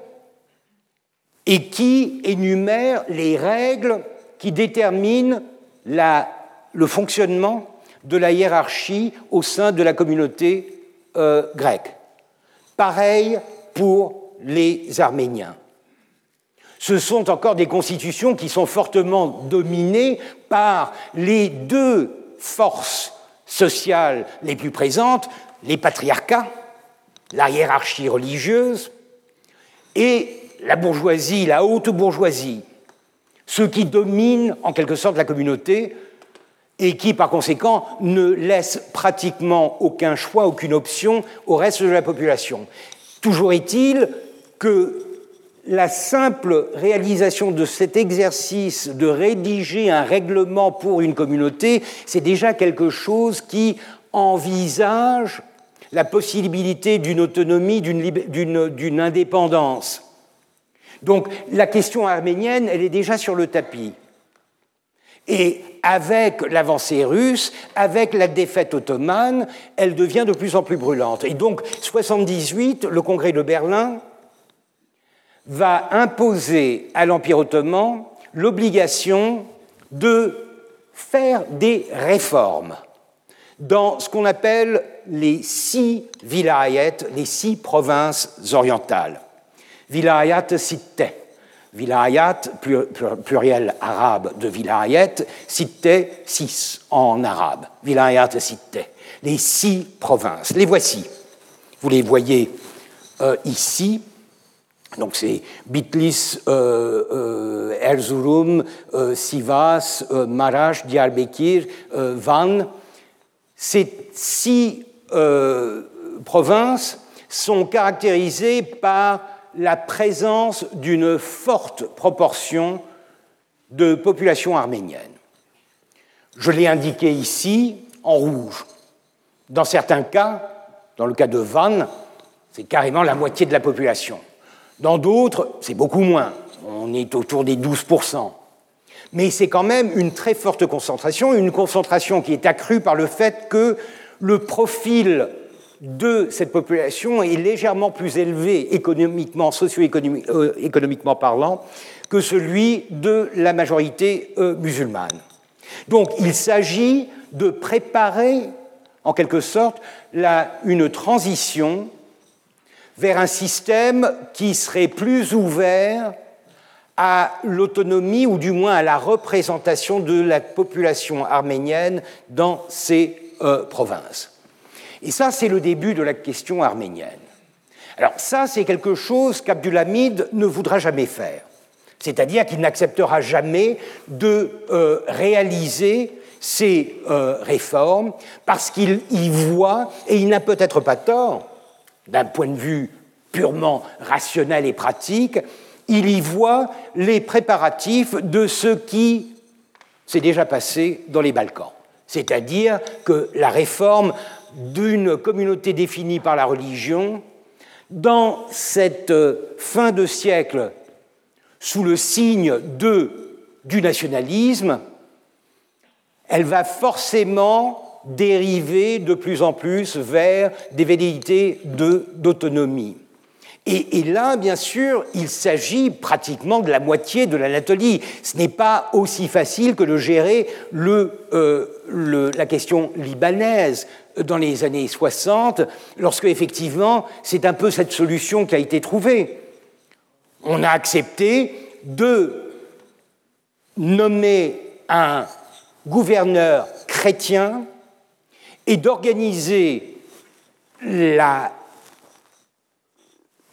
et qui énumère les règles qui déterminent le fonctionnement de la hiérarchie au sein de la communauté euh, grecque. Pareil pour les Arméniens. Ce sont encore des constitutions qui sont fortement dominées par les deux forces sociales les plus présentes, les patriarcats, la hiérarchie religieuse, et la bourgeoisie, la haute bourgeoisie, ceux qui dominent en quelque sorte la communauté et qui, par conséquent, ne laissent pratiquement aucun choix, aucune option au reste de la population. Toujours est-il que la simple réalisation de cet exercice de rédiger un règlement pour une communauté, c'est déjà quelque chose qui envisage la possibilité d'une autonomie, d'une indépendance. Donc la question arménienne, elle est déjà sur le tapis. Et avec l'avancée russe, avec la défaite ottomane, elle devient de plus en plus brûlante. Et donc, 78, le congrès de Berlin va imposer à l'Empire ottoman l'obligation de faire des réformes dans ce qu'on appelle les six vilayets, les six provinces orientales. Vilayat sitte, vilayat pluriel arabe de vilayet, sitte six en arabe, vilayat sitte, les six provinces. Les voici. Vous les voyez euh, ici. Donc c'est Bitlis, euh, euh, Erzurum, euh, Sivas, Marash, Diyarbakir, Van. Ces six provinces sont caractérisées par la présence d'une forte proportion de population arménienne. Je l'ai indiqué ici en rouge. Dans certains cas, dans le cas de Van, c'est carrément la moitié de la population. Dans d'autres, c'est beaucoup moins. On est autour des 12%. Mais c'est quand même une très forte concentration, une concentration qui est accrue par le fait que le profil de cette population est légèrement plus élevé économiquement, socio-économiquement euh, parlant, que celui de la majorité euh, musulmane. Donc il s'agit de préparer, en quelque sorte, une transition vers un système qui serait plus ouvert à l'autonomie ou du moins à la représentation de la population arménienne dans ces euh, provinces. Et ça, c'est le début de la question arménienne. Alors ça, c'est quelque chose qu'Abdulhamid ne voudra jamais faire. C'est-à-dire qu'il n'acceptera jamais de euh, réaliser ces euh, réformes parce qu'il y voit, et il n'a peut-être pas tort, d'un point de vue purement rationnel et pratique, il y voit les préparatifs de ce qui s'est déjà passé dans les Balkans. C'est-à-dire que la réforme d'une communauté définie par la religion, dans cette fin de siècle, sous le signe du nationalisme, elle va forcément dériver de plus en plus vers des velléités d'autonomie. Et, là, bien sûr, il s'agit pratiquement de la moitié de l'Anatolie. Ce n'est pas aussi facile que de gérer euh, la question libanaise dans les années 60, lorsque effectivement c'est un peu cette solution qui a été trouvée. On a accepté de nommer un gouverneur chrétien et d'organiser la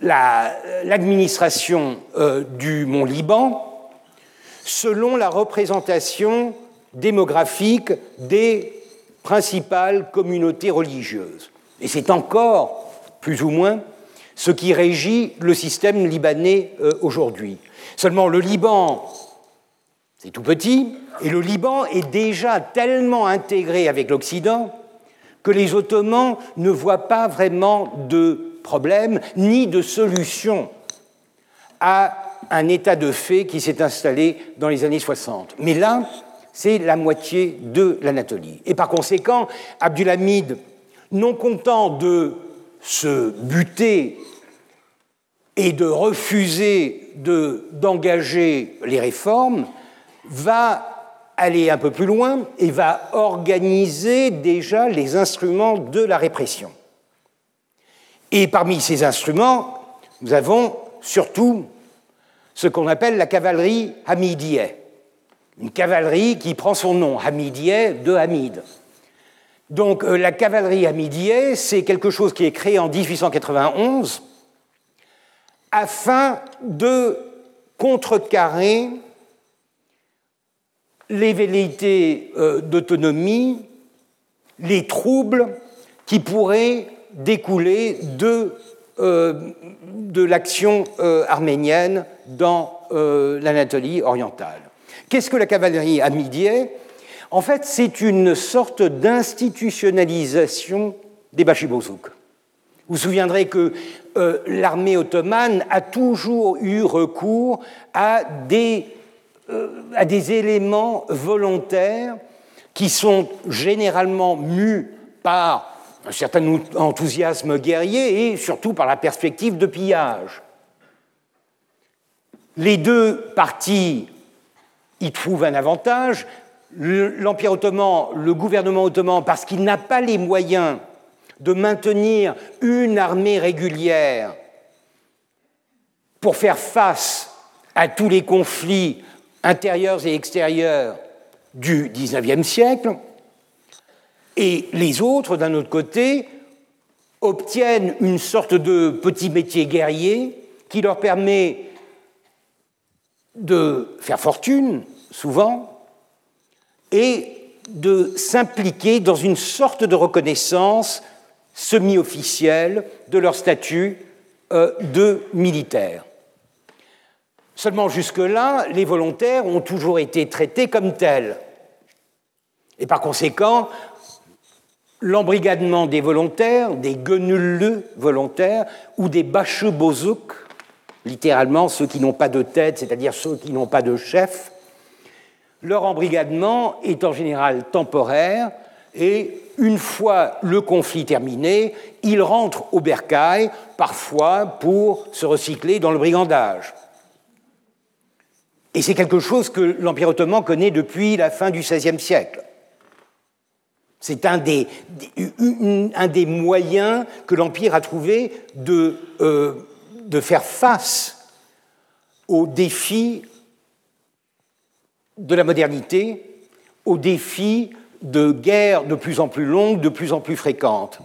l'administration euh, du Mont Liban selon la représentation démographique des principales communautés religieuses. Et c'est encore, plus ou moins, ce qui régit le système libanais euh, aujourd'hui. Seulement le Liban, c'est tout petit, et le Liban est déjà tellement intégré avec l'Occident que les Ottomans ne voient pas vraiment de problème ni de solution à un état de fait qui s'est installé dans les années 60. Mais là, c'est la moitié de l'Anatolie. Et par conséquent, Abdulhamid, non content de se buter et de refuser d'engager les réformes, va aller un peu plus loin et va organiser déjà les instruments de la répression. Et parmi ces instruments, nous avons surtout ce qu'on appelle la cavalerie hamidieh, une cavalerie qui prend son nom, hamidieh, de Hamid. Donc euh, la cavalerie hamidieh, c'est quelque chose qui est créé en 1891 afin de contrecarrer les velléités euh, d'autonomie, les troubles qui pourraient découler de, euh, l'action euh, arménienne dans l'Anatolie orientale. Qu'est-ce que la cavalerie amidiée En fait, c'est une sorte d'institutionnalisation des bachibozouks. Vous vous souviendrez que l'armée ottomane a toujours eu recours à des à des éléments volontaires qui sont généralement mus par un certain enthousiasme guerrier et surtout par la perspective de pillage. Les deux parties y trouvent un avantage. L'Empire ottoman, le gouvernement ottoman, parce qu'il n'a pas les moyens de maintenir une armée régulière pour faire face à tous les conflits intérieurs et extérieurs du XIXe siècle, et les autres, d'un autre côté, obtiennent une sorte de petit métier guerrier qui leur permet de faire fortune, souvent, et de s'impliquer dans une sorte de reconnaissance semi-officielle de leur statut euh, de militaire. Seulement jusque-là, les volontaires ont toujours été traités comme tels. Et par conséquent, l'embrigadement des volontaires, des guenulleux volontaires ou des bachebozouks, littéralement ceux qui n'ont pas de tête, c'est-à-dire ceux qui n'ont pas de chef, leur embrigadement est en général temporaire et une fois le conflit terminé, ils rentrent au bercail, parfois pour se recycler dans le brigandage. Et c'est quelque chose que l'Empire ottoman connaît depuis la fin du XVIe siècle. C'est un des, moyens que l'Empire a trouvé de, euh, de faire face aux défis de la modernité, aux défis de guerres de plus en plus longues, de plus en plus fréquentes.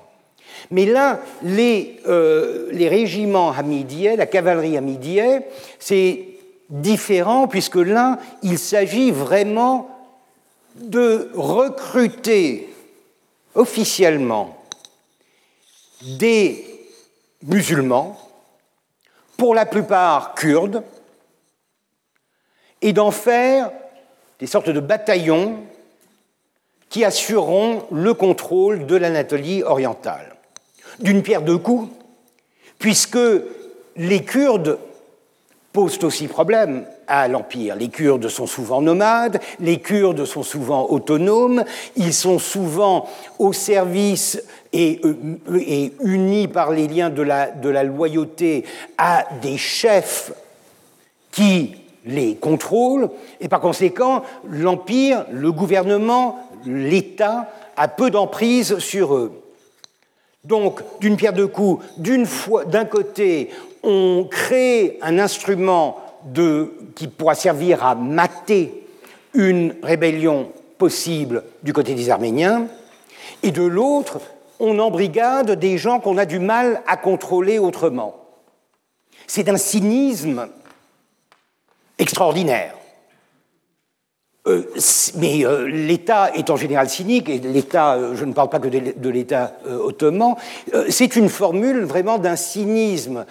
Mais là, les, euh, les régiments hamidiens, la cavalerie hamidienne, c'est différent, puisque là, il s'agit vraiment de recruter officiellement des musulmans, pour la plupart kurdes, et d'en faire des sortes de bataillons qui assureront le contrôle de l'Anatolie orientale. D'une pierre deux coups, puisque les Kurdes posent aussi problème à l'Empire. Les Kurdes sont souvent nomades, les Kurdes sont souvent autonomes, ils sont souvent au service et, euh, unis par les liens de la, loyauté à des chefs qui les contrôlent, et par conséquent, l'Empire, le gouvernement, l'État a peu d'emprise sur eux. Donc, d'une pierre deux coups, d'un côté, on crée un instrument qui pourra servir à mater une rébellion possible du côté des Arméniens, et de l'autre, on embrigade des gens qu'on a du mal à contrôler autrement. C'est d'un cynisme extraordinaire. Euh, mais euh, l'État est en général cynique, et l'État, euh, je ne parle pas que de, l'État ottoman, c'est une formule vraiment d'un cynisme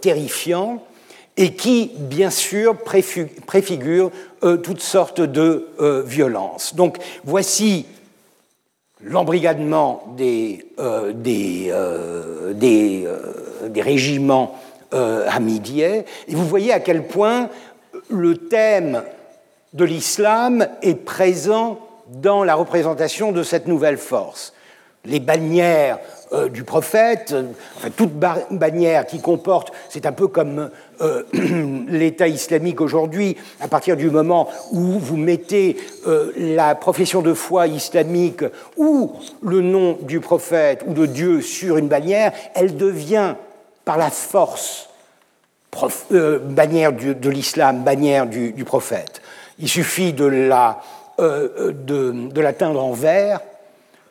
terrifiant et qui, bien sûr, préfigure toutes sortes de violences. Donc voici l'embrigadement des, des, des, des, régiments hamidiens, et vous voyez à quel point le thème de l'islam est présent dans la représentation de cette nouvelle force. Les bannières euh, du prophète, enfin, toute bannière qui comporte, c'est un peu comme euh, l'État islamique aujourd'hui, à partir du moment où vous mettez euh, la profession de foi islamique ou le nom du prophète ou de Dieu sur une bannière, elle devient par la force bannière de l'islam, bannière du prophète. Il suffit de la, euh, de, l'atteindre en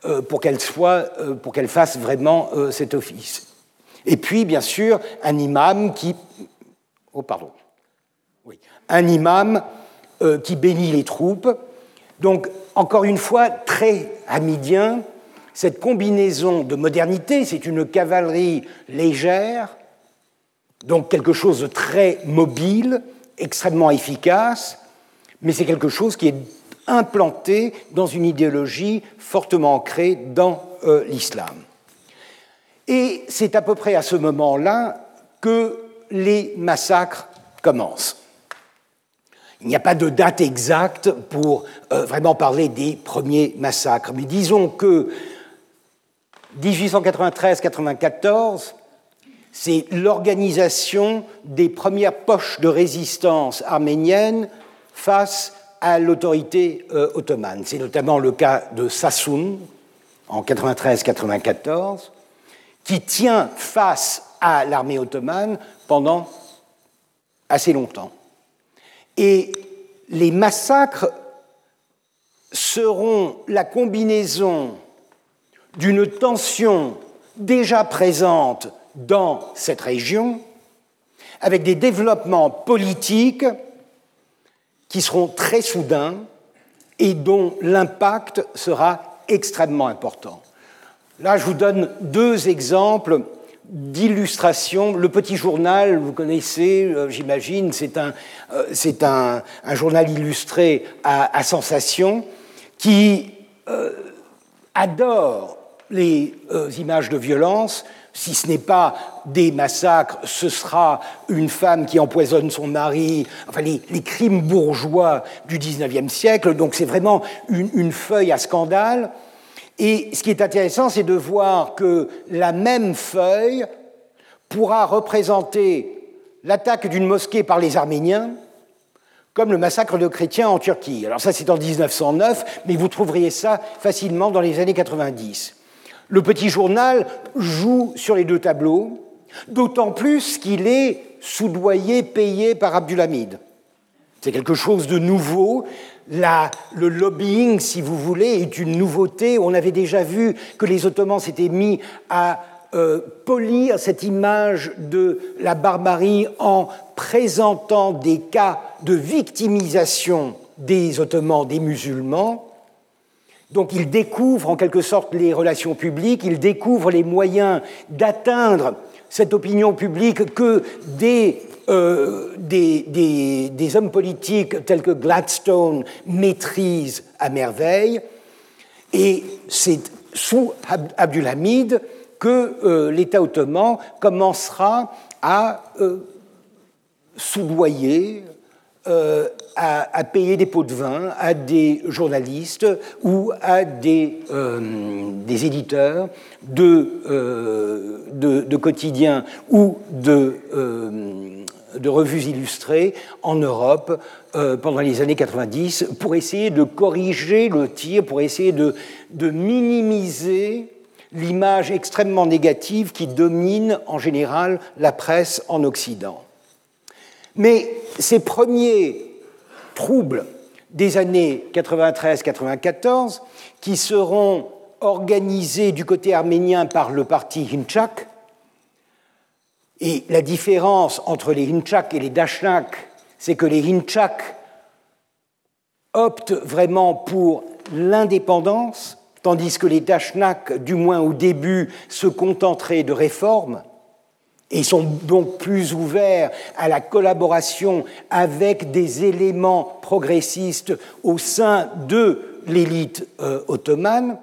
euh, pour qu'elle soit, euh, pour qu'elle fasse vraiment cet office. Et puis, bien sûr, un imam qui, oh pardon, un imam qui bénit les troupes. Donc, encore une fois, très hamidien, cette combinaison de modernité, c'est une cavalerie légère, donc quelque chose de très mobile, extrêmement efficace, mais c'est quelque chose qui est implanté dans une idéologie fortement ancrée dans euh, l'islam. Et c'est à peu près à ce moment-là que les massacres commencent. Il n'y a pas de date exacte pour euh, vraiment parler des premiers massacres, mais disons que 1893-94, c'est l'organisation des premières poches de résistance arménienne face à l'autorité euh, ottomane. C'est notamment le cas de Sassoun en 93-94, qui tient face à l'armée ottomane pendant assez longtemps. Et les massacres seront la combinaison d'une tension déjà présente dans cette région, avec des développements politiques qui seront très soudains et dont l'impact sera extrêmement important. Là, je vous donne deux exemples d'illustration. Le petit journal, vous connaissez, euh, j'imagine, c'est un, euh, un, journal illustré à, sensation qui euh, adore les images de violence, si ce n'est pas des massacres, ce sera une femme qui empoisonne son mari, enfin les, crimes bourgeois du XIXe siècle, donc c'est vraiment une, feuille à scandale. Et ce qui est intéressant, c'est de voir que la même feuille pourra représenter l'attaque d'une mosquée par les Arméniens, comme le massacre de chrétiens en Turquie. Alors ça, c'est en 1909, mais vous trouveriez ça facilement dans les années 90. Le petit journal joue sur les deux tableaux, d'autant plus qu'il est soudoyé, payé par Abdulhamid. C'est quelque chose de nouveau. le lobbying, si vous voulez, est une nouveauté. On avait déjà vu que les Ottomans s'étaient mis à euh, polir cette image de la barbarie en présentant des cas de victimisation des Ottomans, des musulmans. Donc il découvre en quelque sorte les relations publiques, il découvre les moyens d'atteindre cette opinion publique que euh, des, des, hommes politiques tels que Gladstone maîtrisent à merveille. Et c'est sous Abdulhamid que euh, l'État ottoman commencera à euh, soudoyer, euh, à, payer des pots de vin à des journalistes ou à des, euh, des éditeurs de, euh, de, quotidiens ou de, de, revues illustrées en Europe pendant les années 90 pour essayer de corriger le tir, pour essayer de, de minimiser l'image extrêmement négative qui domine en général la presse en Occident. Mais ces premiers troubles des années 93-94, qui seront organisés du côté arménien par le parti Hinchak, Et la différence entre les Hinchak et les Dashnak, c'est que les Hinchak optent vraiment pour l'indépendance, tandis que les Dashnak, du moins au début, se contenteraient de réformes et sont donc plus ouverts à la collaboration avec des éléments progressistes au sein de l'élite euh, ottomane.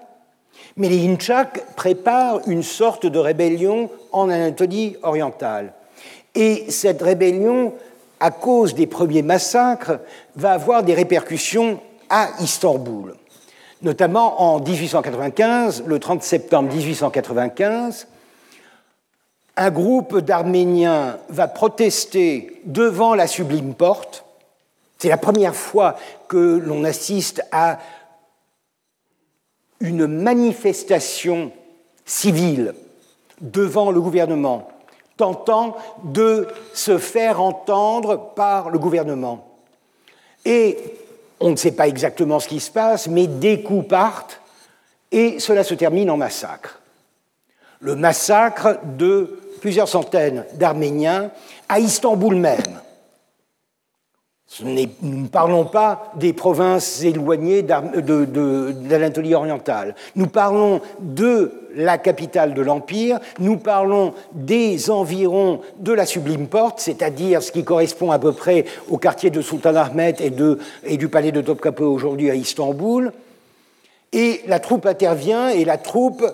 Mais les Hinchak préparent une sorte de rébellion en Anatolie orientale. Et cette rébellion, à cause des premiers massacres, va avoir des répercussions à Istanbul. Notamment en 1895, le 30 septembre 1895, un groupe d'Arméniens va protester devant la sublime porte. C'est la première fois que l'on assiste à une manifestation civile devant le gouvernement, tentant de se faire entendre par le gouvernement. Et on ne sait pas exactement ce qui se passe, mais des coups partent et cela se termine en massacre. Le massacre de plusieurs centaines d'Arméniens à Istanbul même. nous ne parlons pas des provinces éloignées d'Anatolie orientale. Nous parlons de la capitale de l'Empire, nous parlons des environs de la Sublime Porte, c'est-à-dire ce qui correspond à peu près au quartier de Sultanahmet et, et du palais de Topkapı aujourd'hui à Istanbul. Et la troupe intervient et la troupe,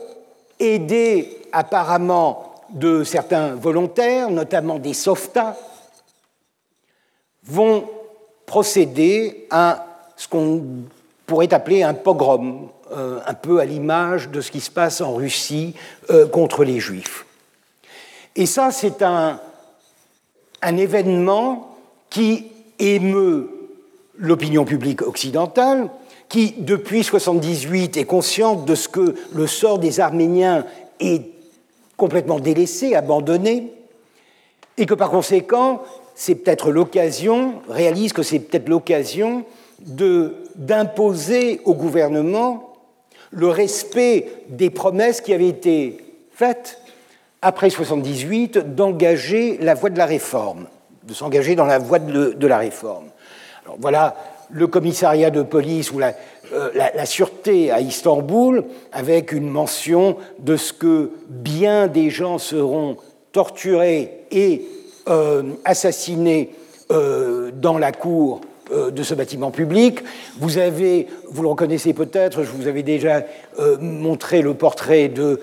aidée apparemment de certains volontaires, notamment des softas, vont procéder à ce qu'on pourrait appeler un pogrom, euh, un peu à l'image de ce qui se passe en Russie euh, contre les Juifs. Et ça, c'est un, un événement qui émeut l'opinion publique occidentale, qui, depuis 1978, est consciente de ce que le sort des Arméniens est complètement délaissé, abandonné, et que par conséquent, c'est peut-être l'occasion, réalise que c'est peut-être l'occasion d'imposer au gouvernement le respect des promesses qui avaient été faites après 78 d'engager la voie de la réforme, de s'engager dans la voie de, la réforme. Voilà le commissariat de police ou la, euh, la, sûreté à Istanbul, avec une mention de ce que bien des gens seront torturés et euh, assassinés euh, dans la cour de ce bâtiment public. Vous avez, vous le reconnaissez peut-être, je vous avais déjà montré le portrait de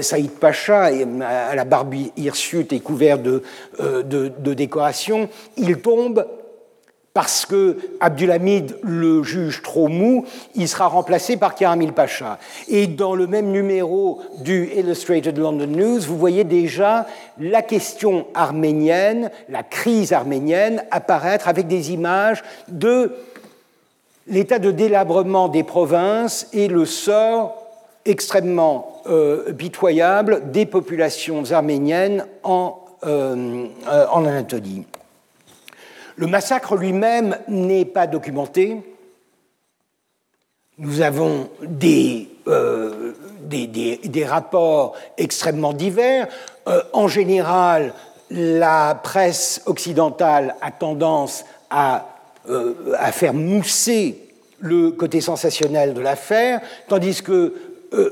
Saïd Pacha à la barbe hirsute et couvert de, de, de décorations. Il tombe parce que Abdulhamid le juge trop mou, il sera remplacé par Karamil Pacha. Et dans le même numéro du Illustrated London News, vous voyez déjà la question arménienne, la crise arménienne apparaître avec des images de l'état de délabrement des provinces et le sort extrêmement euh, pitoyable des populations arméniennes en, euh, euh, en Anatolie. Le massacre lui-même n'est pas documenté. Nous avons des, euh, des, rapports extrêmement divers. Euh, en général, la presse occidentale a tendance à, euh, à faire mousser le côté sensationnel de l'affaire, tandis que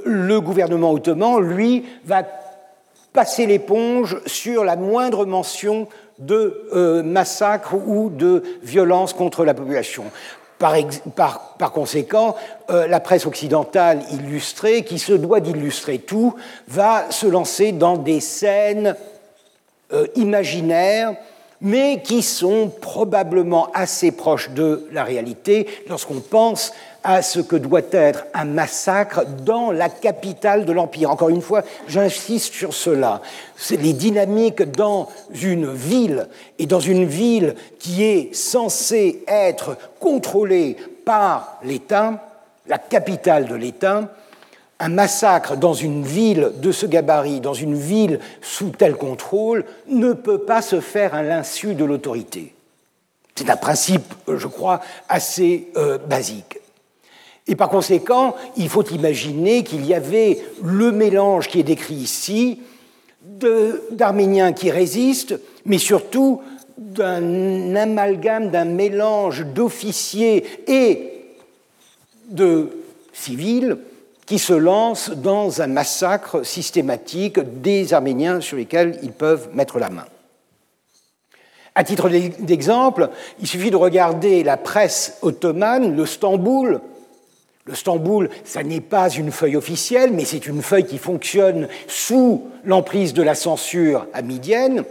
le gouvernement ottoman, lui, va passer l'éponge sur la moindre mention de euh, massacres ou de violences contre la population. Par, conséquent, euh, la presse occidentale illustrée, qui se doit d'illustrer tout, va se lancer dans des scènes euh, imaginaires mais qui sont probablement assez proches de la réalité lorsqu'on pense à ce que doit être un massacre dans la capitale de l'Empire. Encore une fois, j'insiste sur cela. Les dynamiques dans une ville, et dans une ville qui est censée être contrôlée par l'État, la capitale de l'État, un massacre dans une ville de ce gabarit, dans une ville sous tel contrôle, ne peut pas se faire à l'insu de l'autorité. C'est un principe, je crois, assez euh, basique. Et par conséquent, il faut imaginer qu'il y avait le mélange qui est décrit ici d'Arméniens qui résistent, mais surtout d'un amalgame, d'un mélange d'officiers et de civils qui se lancent dans un massacre systématique des Arméniens sur lesquels ils peuvent mettre la main. À titre d'exemple, il suffit de regarder la presse ottomane, le Stamboul. Le Stamboul, ça n'est pas une feuille officielle, mais c'est une feuille qui fonctionne sous l'emprise de la censure amidienne.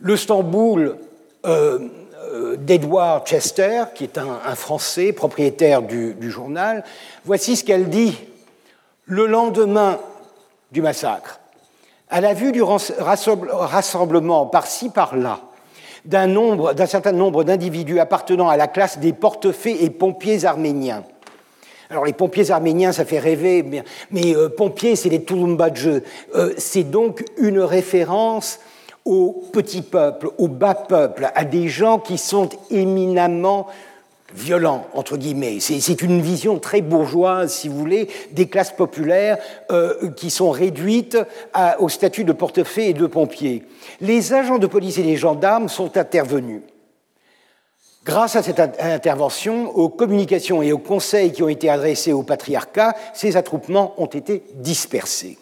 Le Stamboul euh, euh, d'Edward Chester, qui est un, Français propriétaire du, du journal, voici ce qu'elle dit le lendemain du massacre. À la vue du rassemblement par-ci par-là d'un certain nombre d'individus appartenant à la classe des portefaix et pompiers arméniens. Alors les pompiers arméniens, ça fait rêver, mais, euh, pompiers, c'est les Touloumbadjeux. Euh, c'est donc une référence au petit peuple, au bas peuple, à des gens qui sont éminemment violent, entre guillemets. C'est une vision très bourgeoise, si vous voulez, des classes populaires euh, qui sont réduites au statut de portefeuille et de pompiers. Les agents de police et les gendarmes sont intervenus. Grâce à cette intervention, aux communications et aux conseils qui ont été adressés au patriarcat, ces attroupements ont été dispersés.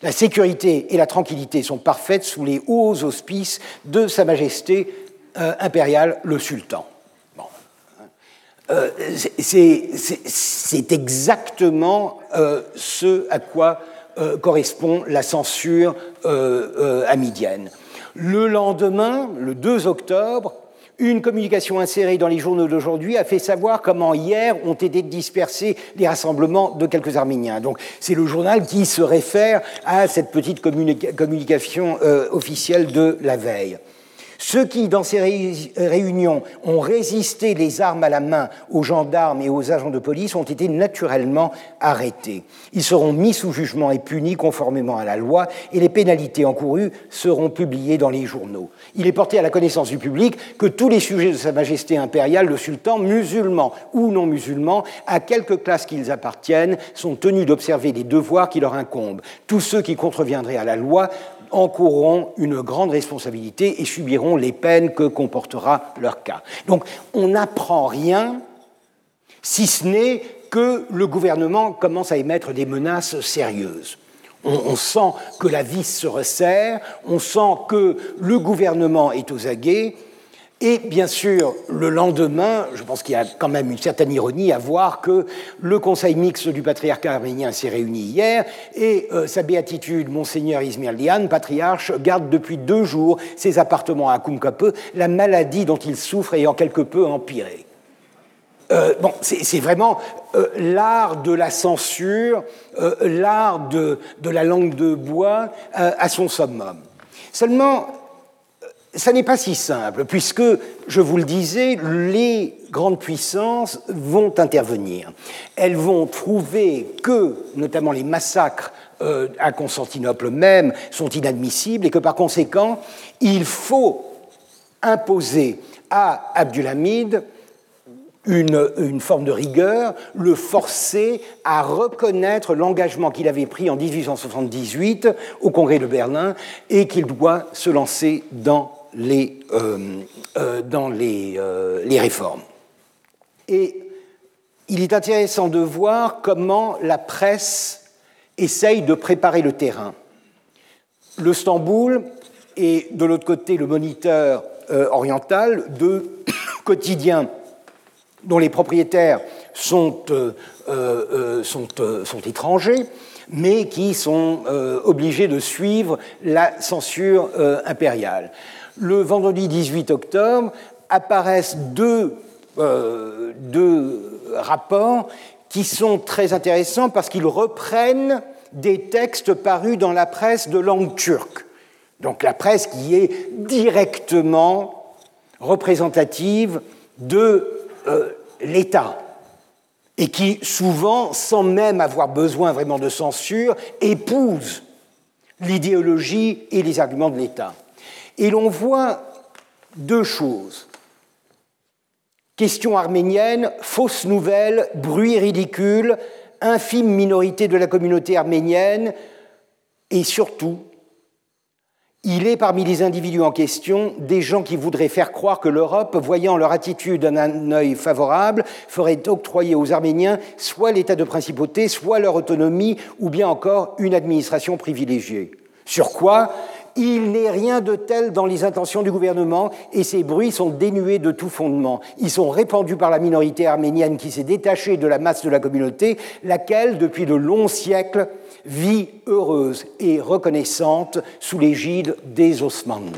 La sécurité et la tranquillité sont parfaites sous les hauts auspices de Sa Majesté euh, impériale, le sultan. Euh, c'est exactement euh, ce à quoi correspond la censure amidienne. Le lendemain, le 2 octobre, une communication insérée dans les journaux d'aujourd'hui a fait savoir comment hier ont été dispersés les rassemblements de quelques Arméniens. Donc c'est le journal qui se réfère à cette petite communication officielle de la veille. Ceux qui, dans ces réunions, ont résisté les armes à la main aux gendarmes et aux agents de police ont été naturellement arrêtés. Ils seront mis sous jugement et punis conformément à la loi et les pénalités encourues seront publiées dans les journaux. Il est porté à la connaissance du public que tous les sujets de Sa Majesté impériale, le sultan, musulmans ou non musulmans, à quelque classe qu'ils appartiennent, sont tenus d'observer les devoirs qui leur incombent. Tous ceux qui contreviendraient à la loi encourront une grande responsabilité et subiront les peines que comportera leur cas. Donc on n'apprend rien, si ce n'est que le gouvernement commence à émettre des menaces sérieuses. On, sent que la vis se resserre, on sent que le gouvernement est aux aguets, et bien sûr, le lendemain, je pense qu'il y a quand même une certaine ironie à voir que le Conseil mixte du patriarcat arménien s'est réuni hier et euh, sa béatitude, Monseigneur Izmir Lian, patriarche, garde depuis deux jours ses appartements à Kumkape, la maladie dont il souffre ayant quelque peu empiré. Euh, bon, c'est vraiment euh, l'art de la censure, l'art de, de, la langue de bois à son summum. Seulement, ça n'est pas si simple, puisque, je vous le disais, les grandes puissances vont intervenir. Elles vont trouver que, notamment les massacres euh, à Constantinople même, sont inadmissibles et que par conséquent, il faut imposer à Abdulhamid une, une, forme de rigueur, le forcer à reconnaître l'engagement qu'il avait pris en 1878 au Congrès de Berlin et qu'il doit se lancer dans euh, euh, dans les, euh, les, réformes. Et il est intéressant de voir comment la presse essaye de préparer le terrain. Le Stamboul et de l'autre côté le moniteur oriental, deux quotidiens dont les propriétaires sont, sont étrangers, mais qui sont obligés de suivre la censure impériale le vendredi 18 octobre, apparaissent deux, euh, deux rapports qui sont très intéressants parce qu'ils reprennent des textes parus dans la presse de langue turque. Donc la presse qui est directement représentative de euh, l'État et qui souvent, sans même avoir besoin vraiment de censure, épouse l'idéologie et les arguments de l'État. Et l'on voit deux choses. Question arménienne, fausse nouvelle, bruit ridicule, infime minorité de la communauté arménienne, et surtout il est parmi les individus en question des gens qui voudraient faire croire que l'Europe, voyant leur attitude d'un œil favorable, ferait octroyer aux Arméniens soit l'état de principauté, soit leur autonomie, ou bien encore une administration privilégiée. Sur quoi il n'est rien de tel dans les intentions du gouvernement et ces bruits sont dénués de tout fondement. Ils sont répandus par la minorité arménienne qui s'est détachée de la masse de la communauté, laquelle, depuis de longs siècles, vit heureuse et reconnaissante sous l'égide des Osmanes.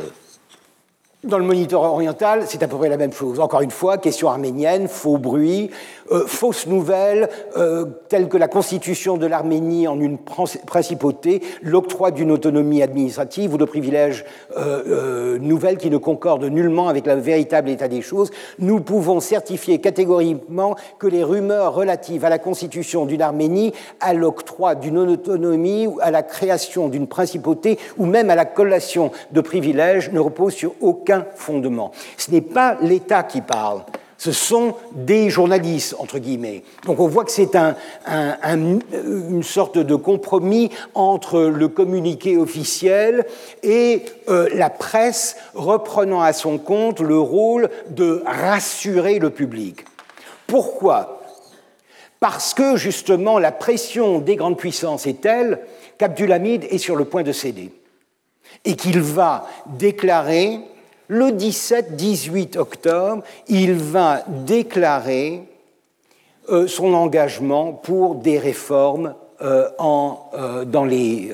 Dans le moniteur oriental, c'est à peu près la même chose. Encore une fois, question arménienne, faux bruit, euh, fausses nouvelles euh, telles que la constitution de l'Arménie en une principauté, l'octroi d'une autonomie administrative ou de privilèges euh, nouvelles qui ne concordent nullement avec le véritable état des choses. Nous pouvons certifier catégoriquement que les rumeurs relatives à la constitution d'une Arménie, à l'octroi d'une autonomie, à la création d'une principauté ou même à la collation de privilèges ne reposent sur aucun fondement. Ce n'est pas l'État qui parle, ce sont des journalistes, entre guillemets. Donc on voit que c'est un, une sorte de compromis entre le communiqué officiel et euh, la presse reprenant à son compte le rôle de rassurer le public. Pourquoi? Parce que justement la pression des grandes puissances est telle qu'Abdulhamid est sur le point de céder et qu'il va déclarer le 17-18 octobre, il va déclarer euh, son engagement pour des réformes euh, euh, dans, les,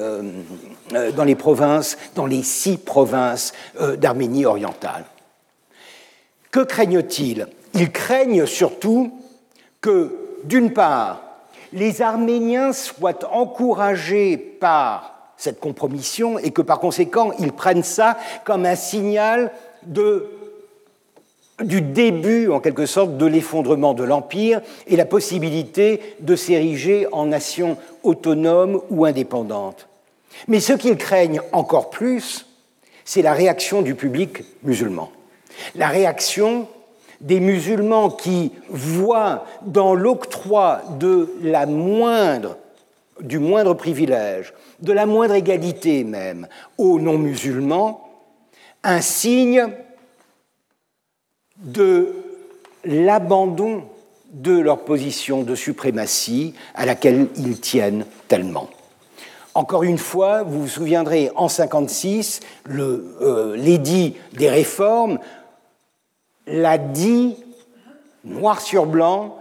dans, les, provinces, dans les six provinces d'Arménie orientale. Que craignent-ils? Ils craignent surtout que, d'une part, les Arméniens soient encouragés par cette compromission et que par conséquent ils prennent ça comme un signal du début en quelque sorte de l'effondrement de l'Empire et la possibilité de s'ériger en nation autonome ou indépendante. Mais ce qu'ils craignent encore plus, c'est la réaction du public musulman. La réaction des musulmans qui voient dans l'octroi de la moindre du moindre privilège, de la moindre égalité même aux non-musulmans, un signe de l'abandon de leur position de suprématie à laquelle ils tiennent tellement. Encore une fois, vous vous souviendrez, en 56, euh, l'édit des réformes l'a dit noir sur blanc,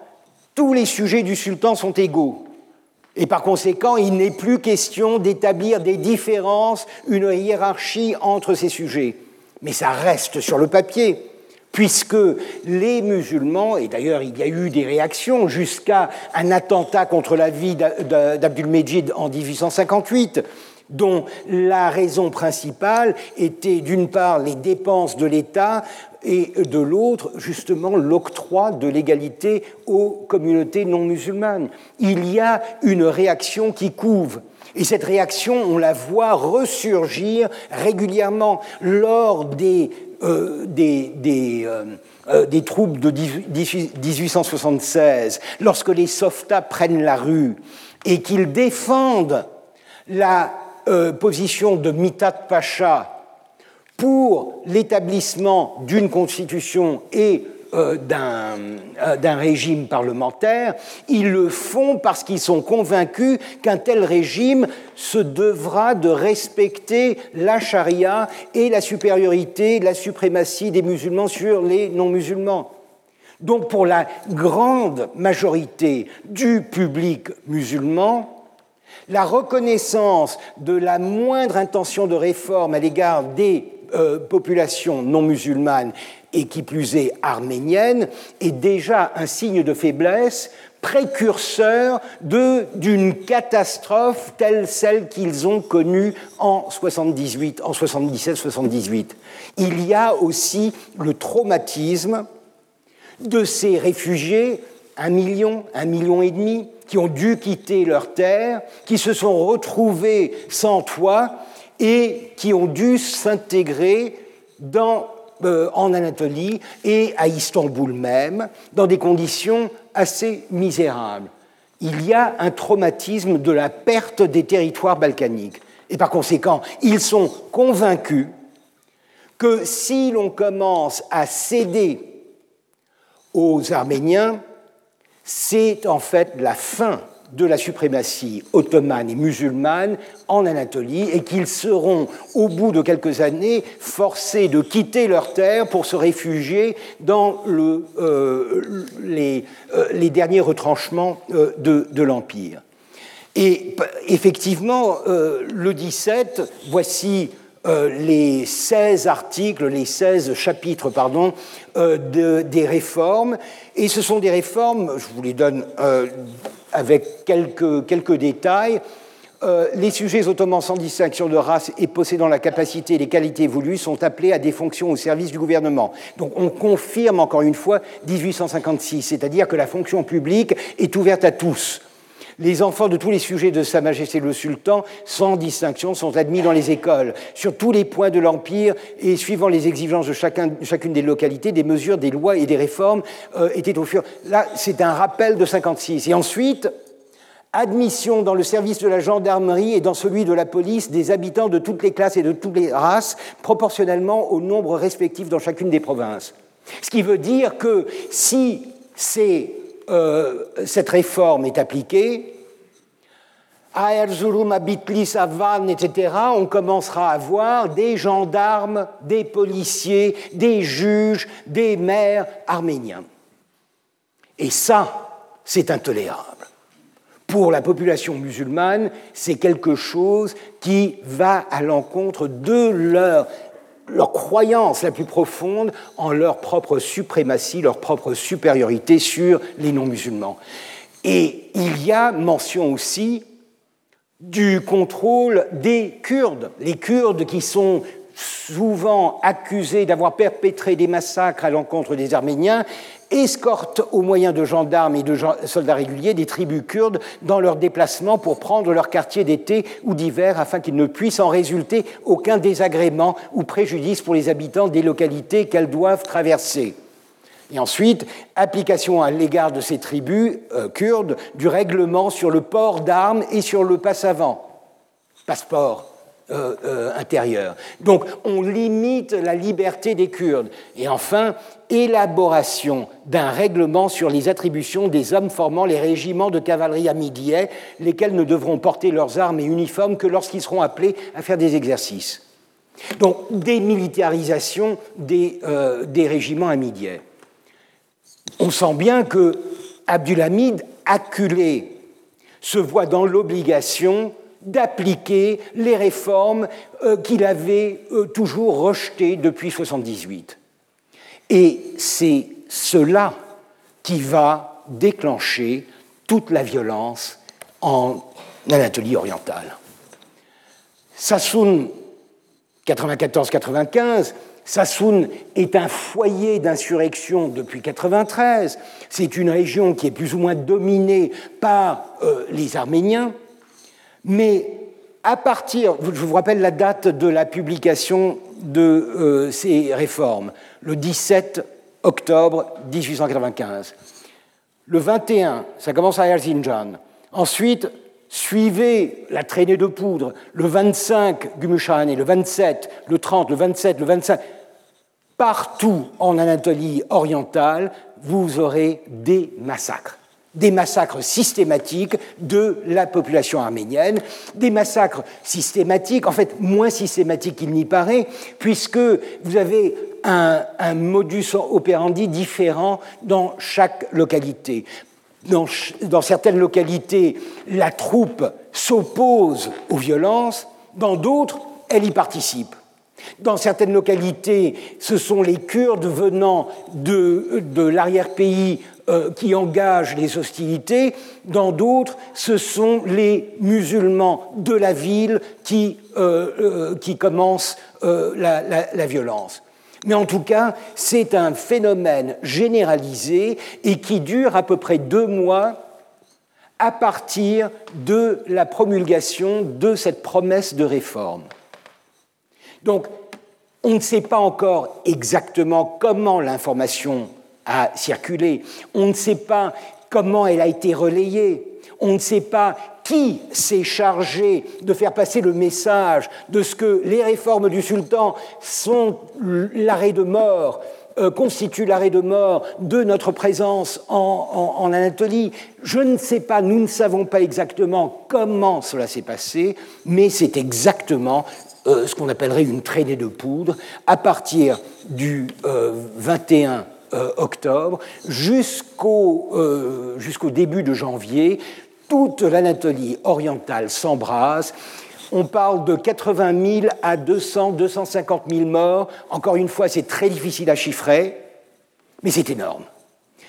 tous les sujets du sultan sont égaux. Et par conséquent, il n'est plus question d'établir des différences, une hiérarchie entre ces sujets. Mais ça reste sur le papier, puisque les musulmans, et d'ailleurs il y a eu des réactions jusqu'à un attentat contre la vie d'Abdul-Mejid en 1858, dont la raison principale était d'une part les dépenses de l'État et de l'autre, justement, l'octroi de l'égalité aux communautés non musulmanes. Il y a une réaction qui couve. Et cette réaction, on la voit ressurgir régulièrement lors des, euh, euh, euh, des, troupes de 1876, lorsque les softas prennent la rue et qu'ils défendent la position de Mitat Pacha pour l'établissement d'une constitution et euh, euh, d'un régime parlementaire, ils le font parce qu'ils sont convaincus qu'un tel régime se devra de respecter la charia et la supériorité, la suprématie des musulmans sur les non-musulmans. Donc pour la grande majorité du public musulman, la reconnaissance de la moindre intention de réforme à l'égard des euh, population non musulmane et qui plus est arménienne est déjà un signe de faiblesse précurseur d'une catastrophe telle celle qu'ils ont connue en 78, en 77-78. Il y a aussi le traumatisme de ces réfugiés, un million, un million et demi, qui ont dû quitter leur terre, qui se sont retrouvés sans toit et qui ont dû s'intégrer euh, en Anatolie et à Istanbul même, dans des conditions assez misérables. Il y a un traumatisme de la perte des territoires balkaniques. Et par conséquent, ils sont convaincus que si l'on commence à céder aux Arméniens, c'est en fait la fin de la suprématie ottomane et musulmane en Anatolie et qu'ils seront, au bout de quelques années, forcés de quitter leur terre pour se réfugier dans euh, les, euh, les, derniers retranchements euh, de, l'Empire. Et effectivement, le 17, voici les 16 articles, les 16 chapitres, pardon, de, des réformes. Et ce sont des réformes, je vous les donne avec quelques, quelques détails. Euh, les sujets ottomans sans distinction de race et possédant la capacité et les qualités voulues sont appelés à des fonctions au service du gouvernement. Donc on confirme encore une fois 1856, c'est-à-dire que la fonction publique est ouverte à tous. Les enfants de tous les sujets de Sa Majesté le Sultan, sans distinction, sont admis dans les écoles. Sur tous les points de l'Empire et suivant les exigences de chacun, chacune des localités, des mesures, des lois et des réformes euh, étaient au fur. Là, c'est un rappel de 56. Et ensuite, admission dans le service de la gendarmerie et dans celui de la police des habitants de toutes les classes et de toutes les races, proportionnellement au nombre respectif dans chacune des provinces. Ce qui veut dire que si c'est euh, cette réforme est appliquée, à Erzurum, à Bitlis, à Van, etc., on commencera à voir des gendarmes, des policiers, des juges, des maires arméniens. Et ça, c'est intolérable. Pour la population musulmane, c'est quelque chose qui va à l'encontre de leur leur croyance la plus profonde en leur propre suprématie, leur propre supériorité sur les non-musulmans. Et il y a mention aussi du contrôle des Kurdes, les Kurdes qui sont souvent accusés d'avoir perpétré des massacres à l'encontre des Arméniens escortent au moyen de gendarmes et de soldats réguliers des tribus kurdes dans leurs déplacements pour prendre leur quartier d'été ou d'hiver afin qu'il ne puisse en résulter aucun désagrément ou préjudice pour les habitants des localités qu'elles doivent traverser. Et ensuite, application à l'égard de ces tribus euh, kurdes du règlement sur le port d'armes et sur le passe avant. Passeport euh, euh. Donc on limite la liberté des Kurdes. Et enfin, élaboration d'un règlement sur les attributions des hommes formant les régiments de cavalerie amidiais, lesquels ne devront porter leurs armes et uniformes que lorsqu'ils seront appelés à faire des exercices. Donc démilitarisation des, euh, des régiments. On sent bien que Abdulhamid, acculé, se voit dans l'obligation d'appliquer les réformes euh, qu'il avait euh, toujours rejetées depuis 1978. Et c'est cela qui va déclencher toute la violence en Anatolie orientale. Sassoun 94-95, Sassoun est un foyer d'insurrection depuis 93. C'est une région qui est plus ou moins dominée par euh, les Arméniens. Mais à partir, je vous rappelle la date de la publication de euh, ces réformes, le 17 octobre 1895. Le 21, ça commence à Erzincan. Ensuite, suivez la traînée de poudre. Le 25, Gümüşhane, le 27, le 30, le 27, le 25. Partout en Anatolie orientale, vous aurez des massacres des massacres systématiques de la population arménienne, des massacres systématiques, en fait moins systématiques qu'il n'y paraît, puisque vous avez un, modus operandi différent dans chaque localité. Dans, dans certaines localités, la troupe s'oppose aux violences, dans d'autres, elle y participe. Dans certaines localités, ce sont les Kurdes venant de, de l'arrière-pays euh, qui engagent les hostilités, dans d'autres, ce sont les musulmans de la ville qui, euh, euh, qui commencent la, la, violence. Mais en tout cas, c'est un phénomène généralisé et qui dure à peu près deux mois à partir de la promulgation de cette promesse de réforme. Donc, on ne sait pas encore exactement comment l'information a circulé. On ne sait pas comment elle a été relayée. On ne sait pas qui s'est chargé de faire passer le message de ce que les réformes du sultan sont l'arrêt de mort, euh, constituent l'arrêt de mort de notre présence en, Anatolie. Je ne sais pas, nous ne savons pas exactement comment cela s'est passé, mais c'est exactement euh, ce qu'on appellerait une traînée de poudre à partir du 21 euh, octobre jusqu'au jusqu'au début de janvier toute l'Anatolie orientale s'embrase. On parle de 80 000 à 200, 250 000 morts. Encore une fois, c'est très difficile à chiffrer, mais c'est énorme.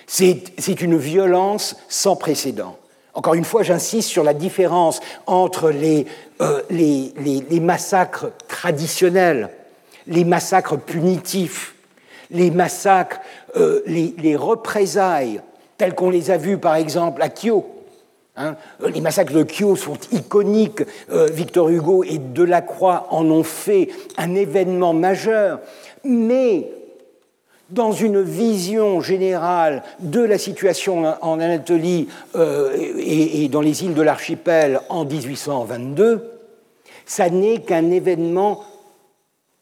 C'est une violence sans précédent. Encore une fois, j'insiste sur la différence entre les, euh, les, les, massacres traditionnels, les massacres punitifs, les massacres, euh, les, représailles, tels qu'on les a vus par exemple à Kyo, Hein, les massacres de Kyo sont iconiques. Euh, Victor Hugo et Delacroix en ont fait un événement majeur. Mais dans une vision générale de la situation en Anatolie euh, et, dans les îles de l'archipel en 1822, ça n'est qu'un événement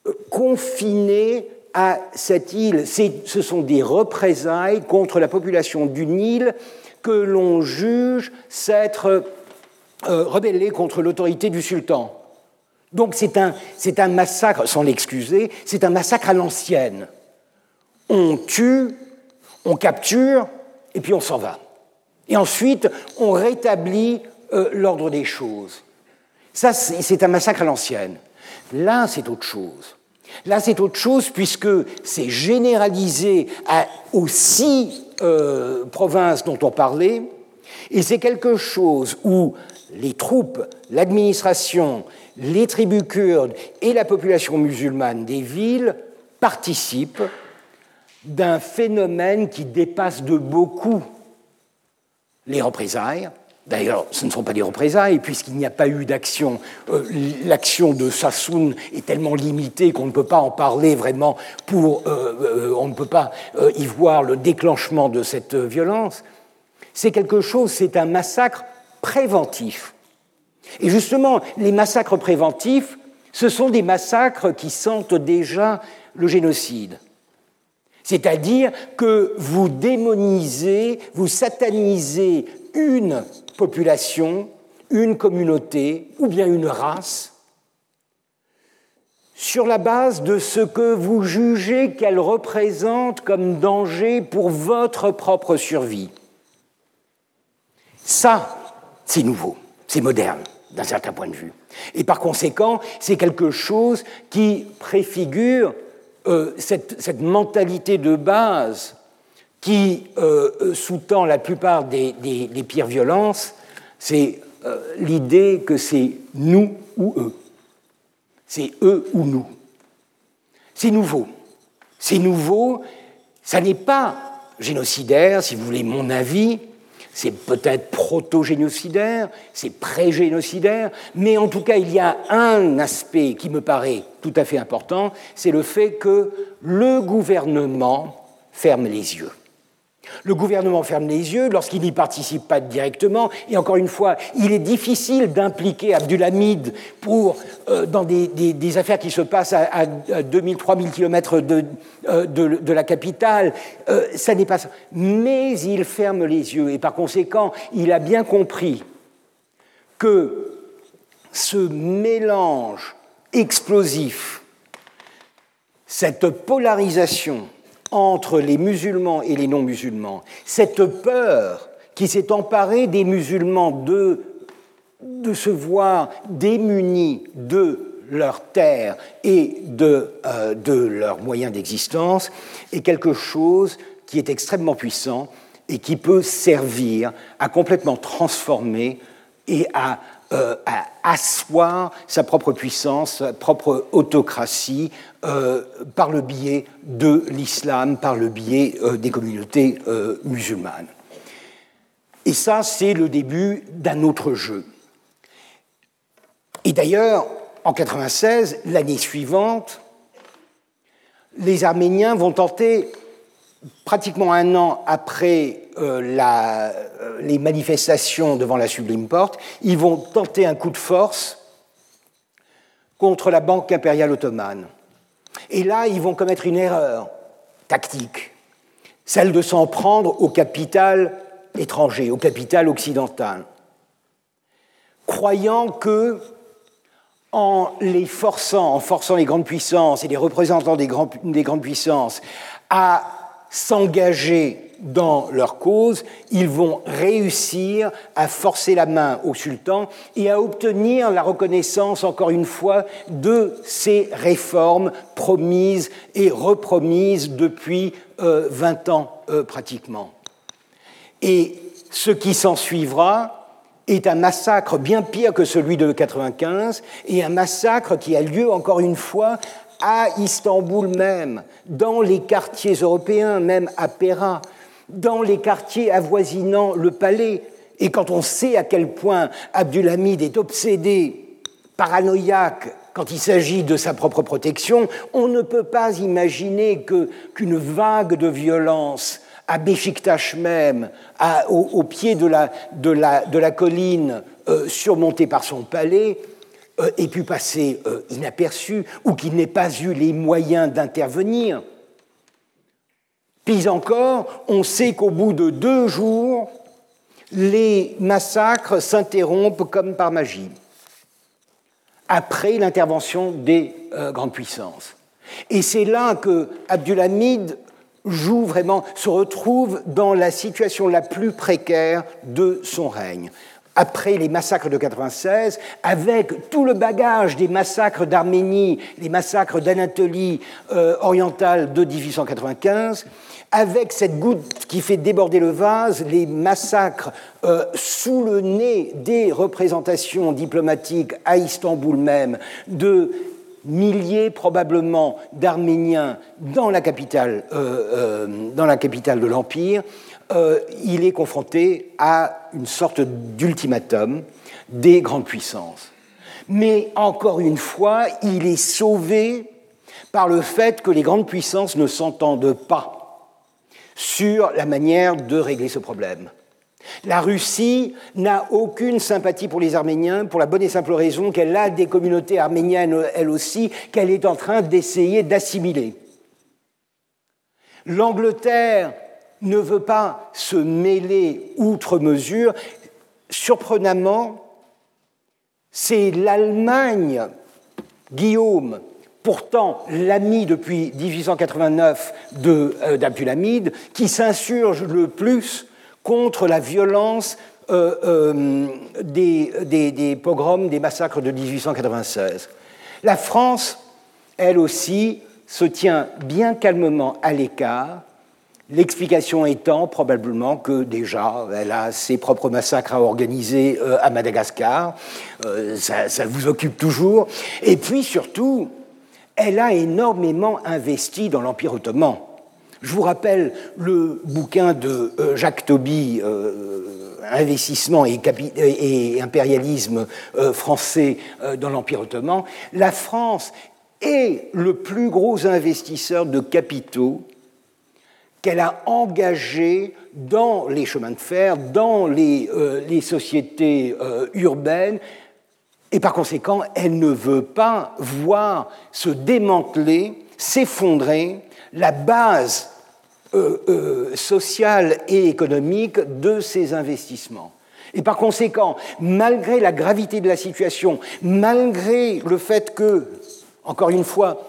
euh, confiné à cette île. Ce sont des représailles contre la population d'une île que l'on juge s'être euh, rebellé contre l'autorité du sultan. Donc c'est un, un, massacre, sans l'excuser, c'est un massacre à l'ancienne. On tue, on capture, et puis on s'en va. Et ensuite, on rétablit euh, l'ordre des choses. Ça, c'est un massacre à l'ancienne. Là, c'est autre chose. Là, c'est autre chose puisque c'est généralisé à, aussi euh, provinces dont on parlait, et c'est quelque chose où les troupes, l'administration, les tribus kurdes et la population musulmane des villes participent d'un phénomène qui dépasse de beaucoup les représailles, D'ailleurs, ce ne sont pas des représailles, puisqu'il n'y a pas eu d'action. Euh, l'action de Sassoon est tellement limitée qu'on ne peut pas en parler vraiment pour. Euh, euh, on ne peut pas y voir le déclenchement de cette violence. C'est quelque chose, c'est un massacre préventif. Et justement, les massacres préventifs, ce sont des massacres qui sentent déjà le génocide. C'est-à-dire que vous démonisez, vous satanisez une population, une communauté ou bien une race sur la base de ce que vous jugez qu'elle représente comme danger pour votre propre survie. Ça, c'est nouveau, c'est moderne d'un certain point de vue. Et par conséquent, c'est quelque chose qui préfigure euh, cette, mentalité de base qui euh, sous-tend la plupart des, pires violences, c'est euh, l'idée que c'est nous ou eux. C'est eux ou nous. C'est nouveau. C'est nouveau. Ça n'est pas génocidaire, si vous voulez mon avis. C'est peut-être proto-génocidaire, c'est pré-génocidaire, mais en tout cas, il y a un aspect qui me paraît tout à fait important, c'est le fait que le gouvernement ferme les yeux. Le gouvernement ferme les yeux lorsqu'il n'y participe pas directement. Et encore une fois, il est difficile d'impliquer Abdulhamid pour, euh, dans des, affaires qui se passent à, 2000-3000 km de, euh, de, la capitale. Euh, n'est pas. Mais il ferme les yeux. Et par conséquent, il a bien compris que ce mélange explosif, cette polarisation, entre les musulmans et les non-musulmans, cette peur qui s'est emparée des musulmans de, de se voir démunis de leur terre et de, euh, de leurs moyens d'existence, est quelque chose qui est extrêmement puissant et qui peut servir à complètement transformer et à euh, à asseoir sa propre puissance, sa propre autocratie euh, par le biais de l'islam, par le biais euh, des communautés musulmanes. Et ça, c'est le début d'un autre jeu. Et d'ailleurs, en 96, l'année suivante, les Arméniens vont tenter pratiquement un an après la, les manifestations devant la Sublime Porte, ils vont tenter un coup de force contre la Banque impériale ottomane. Et là, ils vont commettre une erreur tactique, celle de s'en prendre au capital étranger, au capital occidental, croyant que en les forçant, en forçant les grandes puissances et les représentants des grandes puissances à s'engager dans leur cause, ils vont réussir à forcer la main au sultan et à obtenir la reconnaissance, encore une fois, de ces réformes promises et repromises depuis 20 euh, ans euh, pratiquement. Et ce qui s'ensuivra est un massacre bien pire que celui de 95 et un massacre qui a lieu encore une fois à Istanbul même, dans les quartiers européens, même à Pera, dans les quartiers avoisinant le palais. Et quand on sait à quel point Abdulhamid est obsédé, paranoïaque, quand il s'agit de sa propre protection, on ne peut pas imaginer qu'une vague de violence à Beşiktaş même, au, pied de la, colline euh, surmontée par son palais, ait pu passer euh, inaperçu ou qu'il n'ait pas eu les moyens d'intervenir. Puis encore, on sait qu'au bout de deux jours, les massacres s'interrompent comme par magie, après l'intervention des euh, grandes puissances. Et c'est là que Abdulhamid joue vraiment, se retrouve dans la situation la plus précaire de son règne après les massacres de 96, avec tout le bagage des massacres d'Arménie, les massacres d'Anatolie euh, orientale de 1895, avec cette goutte qui fait déborder le vase, les massacres euh, sous le nez des représentations diplomatiques à Istanbul même de milliers probablement d'Arméniens dans la capitale, euh, dans la capitale de l'Empire, euh, il est confronté à une sorte d'ultimatum des grandes puissances. Mais encore une fois, il est sauvé par le fait que les grandes puissances ne s'entendent pas sur la manière de régler ce problème. La Russie n'a aucune sympathie pour les Arméniens pour la bonne et simple raison qu'elle a des communautés arméniennes, elle aussi, qu'elle est en train d'essayer d'assimiler. L'Angleterre ne veut pas se mêler outre mesure. Surprenamment, c'est l'Allemagne, Guillaume, pourtant l'ami depuis 1889 euh, d'Abdulhamid, qui s'insurge le plus contre la violence euh, euh, des, des, pogroms, des massacres de 1896. La France, elle aussi, se tient bien calmement à l'écart L'explication étant probablement que déjà, elle a ses propres massacres à organiser euh, à Madagascar, euh, ça, vous occupe toujours, et puis surtout, elle a énormément investi dans l'Empire ottoman. Je vous rappelle le bouquin de euh, Jacques Toby, Investissement et, et impérialisme français dans l'Empire ottoman. La France est le plus gros investisseur de capitaux qu'elle a engagé dans les chemins de fer, dans les, euh, sociétés euh, urbaines, et par conséquent, elle ne veut pas voir se démanteler, s'effondrer la base euh, sociale et économique de ces investissements. Et par conséquent, malgré la gravité de la situation, malgré le fait que, encore une fois,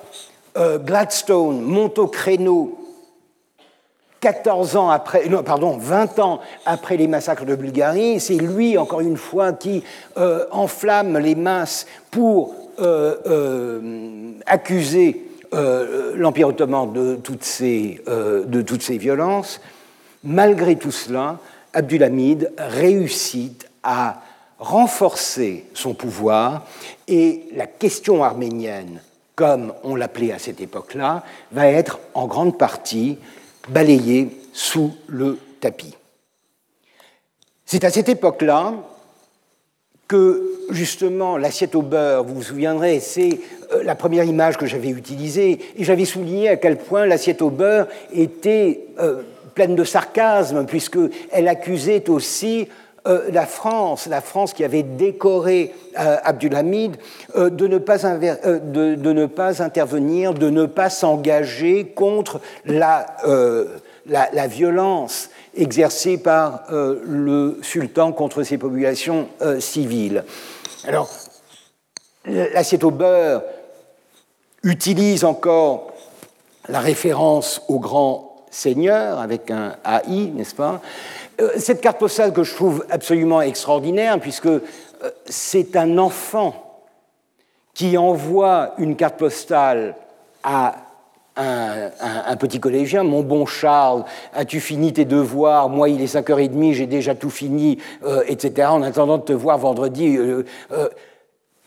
Gladstone monte au créneau 14 ans après, non, pardon, 20 ans après les massacres de Bulgarie, c'est lui, encore une fois, qui euh, enflamme les masses pour euh, euh, accuser l'Empire ottoman de toutes, ces, de toutes ces violences. Malgré tout cela, Abdulhamid réussit à renforcer son pouvoir et la question arménienne, comme on l'appelait à cette époque-là, va être en grande partie balayé sous le tapis. C'est à cette époque-là que justement l'assiette au beurre, vous vous souviendrez, c'est euh, la première image que j'avais utilisée, et j'avais souligné à quel point l'assiette au beurre était pleine de sarcasme, puisqu'elle accusait aussi euh, la France, la France qui avait décoré euh, Abdulhamid, euh, de, ne pas de, ne pas intervenir, de ne pas s'engager contre la, la, violence exercée par le sultan contre ses populations civiles. Alors, l'assiette au beurre utilise encore la référence au grand seigneur avec un AI, n'est-ce pas? euh, cette carte postale que je trouve absolument extraordinaire, puisque euh, c'est un enfant qui envoie une carte postale à un, petit collégien, mon bon Charles, as-tu fini tes devoirs? Moi, il est 5h30, j'ai déjà tout fini, euh, etc., en attendant de te voir vendredi.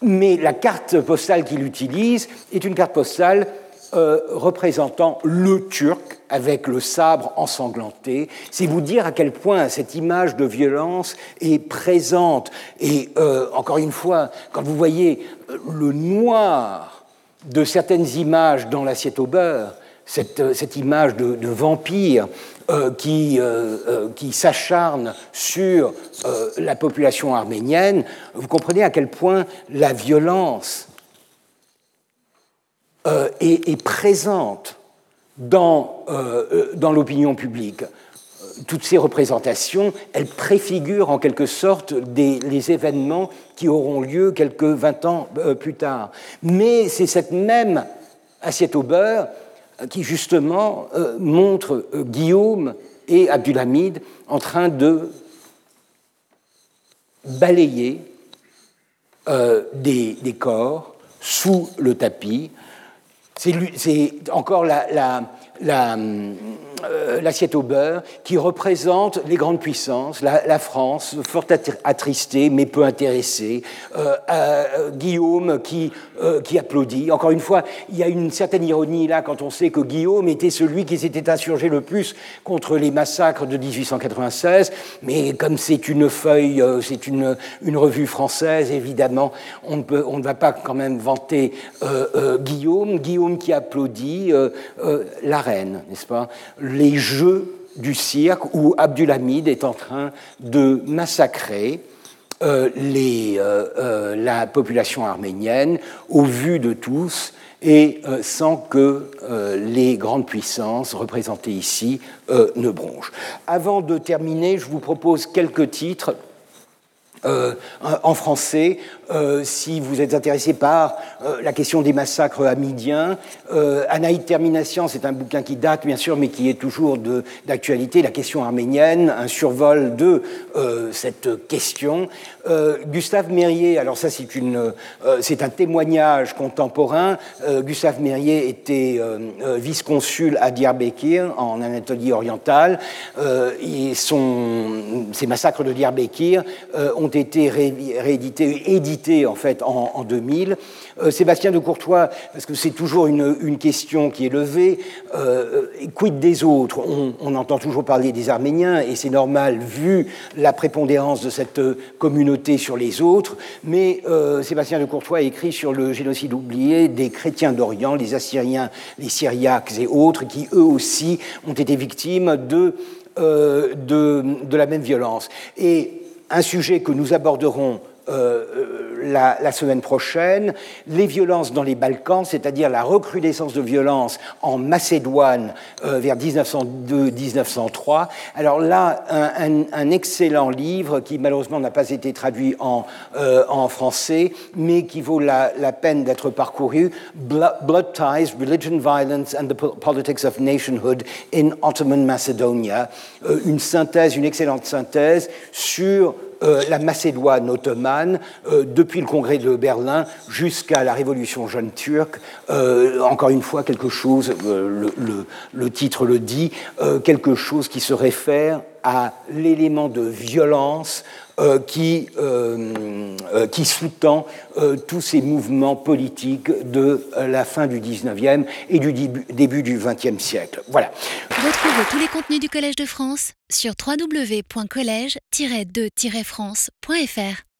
mais la carte postale qu'il utilise est une carte postale euh, représentant le Turc avec le sabre ensanglanté. C'est vous dire à quel point cette image de violence est présente. Et euh, encore une fois, quand vous voyez euh, le noir de certaines images dans l'assiette au beurre, cette, image de, vampire qui, qui s'acharne sur la population arménienne, vous comprenez à quel point la violence euh, est, présente dans, euh, dans l'opinion publique. Toutes ces représentations, elles préfigurent en quelque sorte les événements qui auront lieu quelques 20 ans euh, plus tard. Mais c'est cette même assiette au beurre qui justement montre Guillaume et Abdulhamid en train de balayer des, corps sous le tapis c'est encore la, euh, l'assiette au beurre qui représente les grandes puissances, la, France, fort attristée mais peu intéressée, euh, euh, Guillaume qui, qui applaudit. Encore une fois, il y a une certaine ironie là quand on sait que Guillaume était celui qui s'était insurgé le plus contre les massacres de 1896, mais comme c'est une feuille, c'est une, une revue française, évidemment, on ne, peut, on ne va pas quand même vanter Guillaume. Guillaume qui applaudit la reine, n'est-ce pas? Les jeux du cirque où Abdulhamid est en train de massacrer euh, euh, euh, la population arménienne au vu de tous et sans que les grandes puissances représentées ici ne bronchent. Avant de terminer, je vous propose quelques titres euh, en français, euh, si vous êtes intéressé par euh, la question des massacres hamidiens. Anaïd Termination, c'est un bouquin qui date, bien sûr, mais qui est toujours d'actualité, la question arménienne, un survol de cette question. Gustave Mérier, alors ça c'est un témoignage contemporain. Gustave Mérier était vice-consul à Diyarbakir, en Anatolie orientale, et son, ces massacres de Diyarbakir ont été réédités, édités en fait en, 2000. Euh, Sébastien de Courtois, parce que c'est toujours une, question qui est levée, euh, quid des autres? On, entend toujours parler des Arméniens et c'est normal vu la prépondérance de cette communauté sur les autres, mais euh, Sébastien de Courtois écrit sur le génocide oublié des chrétiens d'Orient, les Assyriens, les Syriaques et autres, qui eux aussi ont été victimes de, de, de la même violence. Et un sujet que nous aborderons euh, euh, la, semaine prochaine, les violences dans les Balkans, c'est-à-dire la recrudescence de violences en Macédoine euh, vers 1902-1903. Alors là, un, excellent livre qui malheureusement n'a pas été traduit en, en français, mais qui vaut la, peine d'être parcouru, Blood Ties, Religion, Violence and the Politics of Nationhood in Ottoman Macedonia, une synthèse, une excellente synthèse sur euh, la Macédoine ottomane, euh, depuis le congrès de Berlin jusqu'à la révolution jeune turque, euh, encore une fois quelque chose, le, titre le dit, quelque chose qui se réfère à l'élément de violence qui, qui sous-tend tous ces mouvements politiques de la fin du 19e et du début, du 20e siècle. Voilà. Retrouvez tous les contenus du Collège de France sur www.colège-2-france.fr.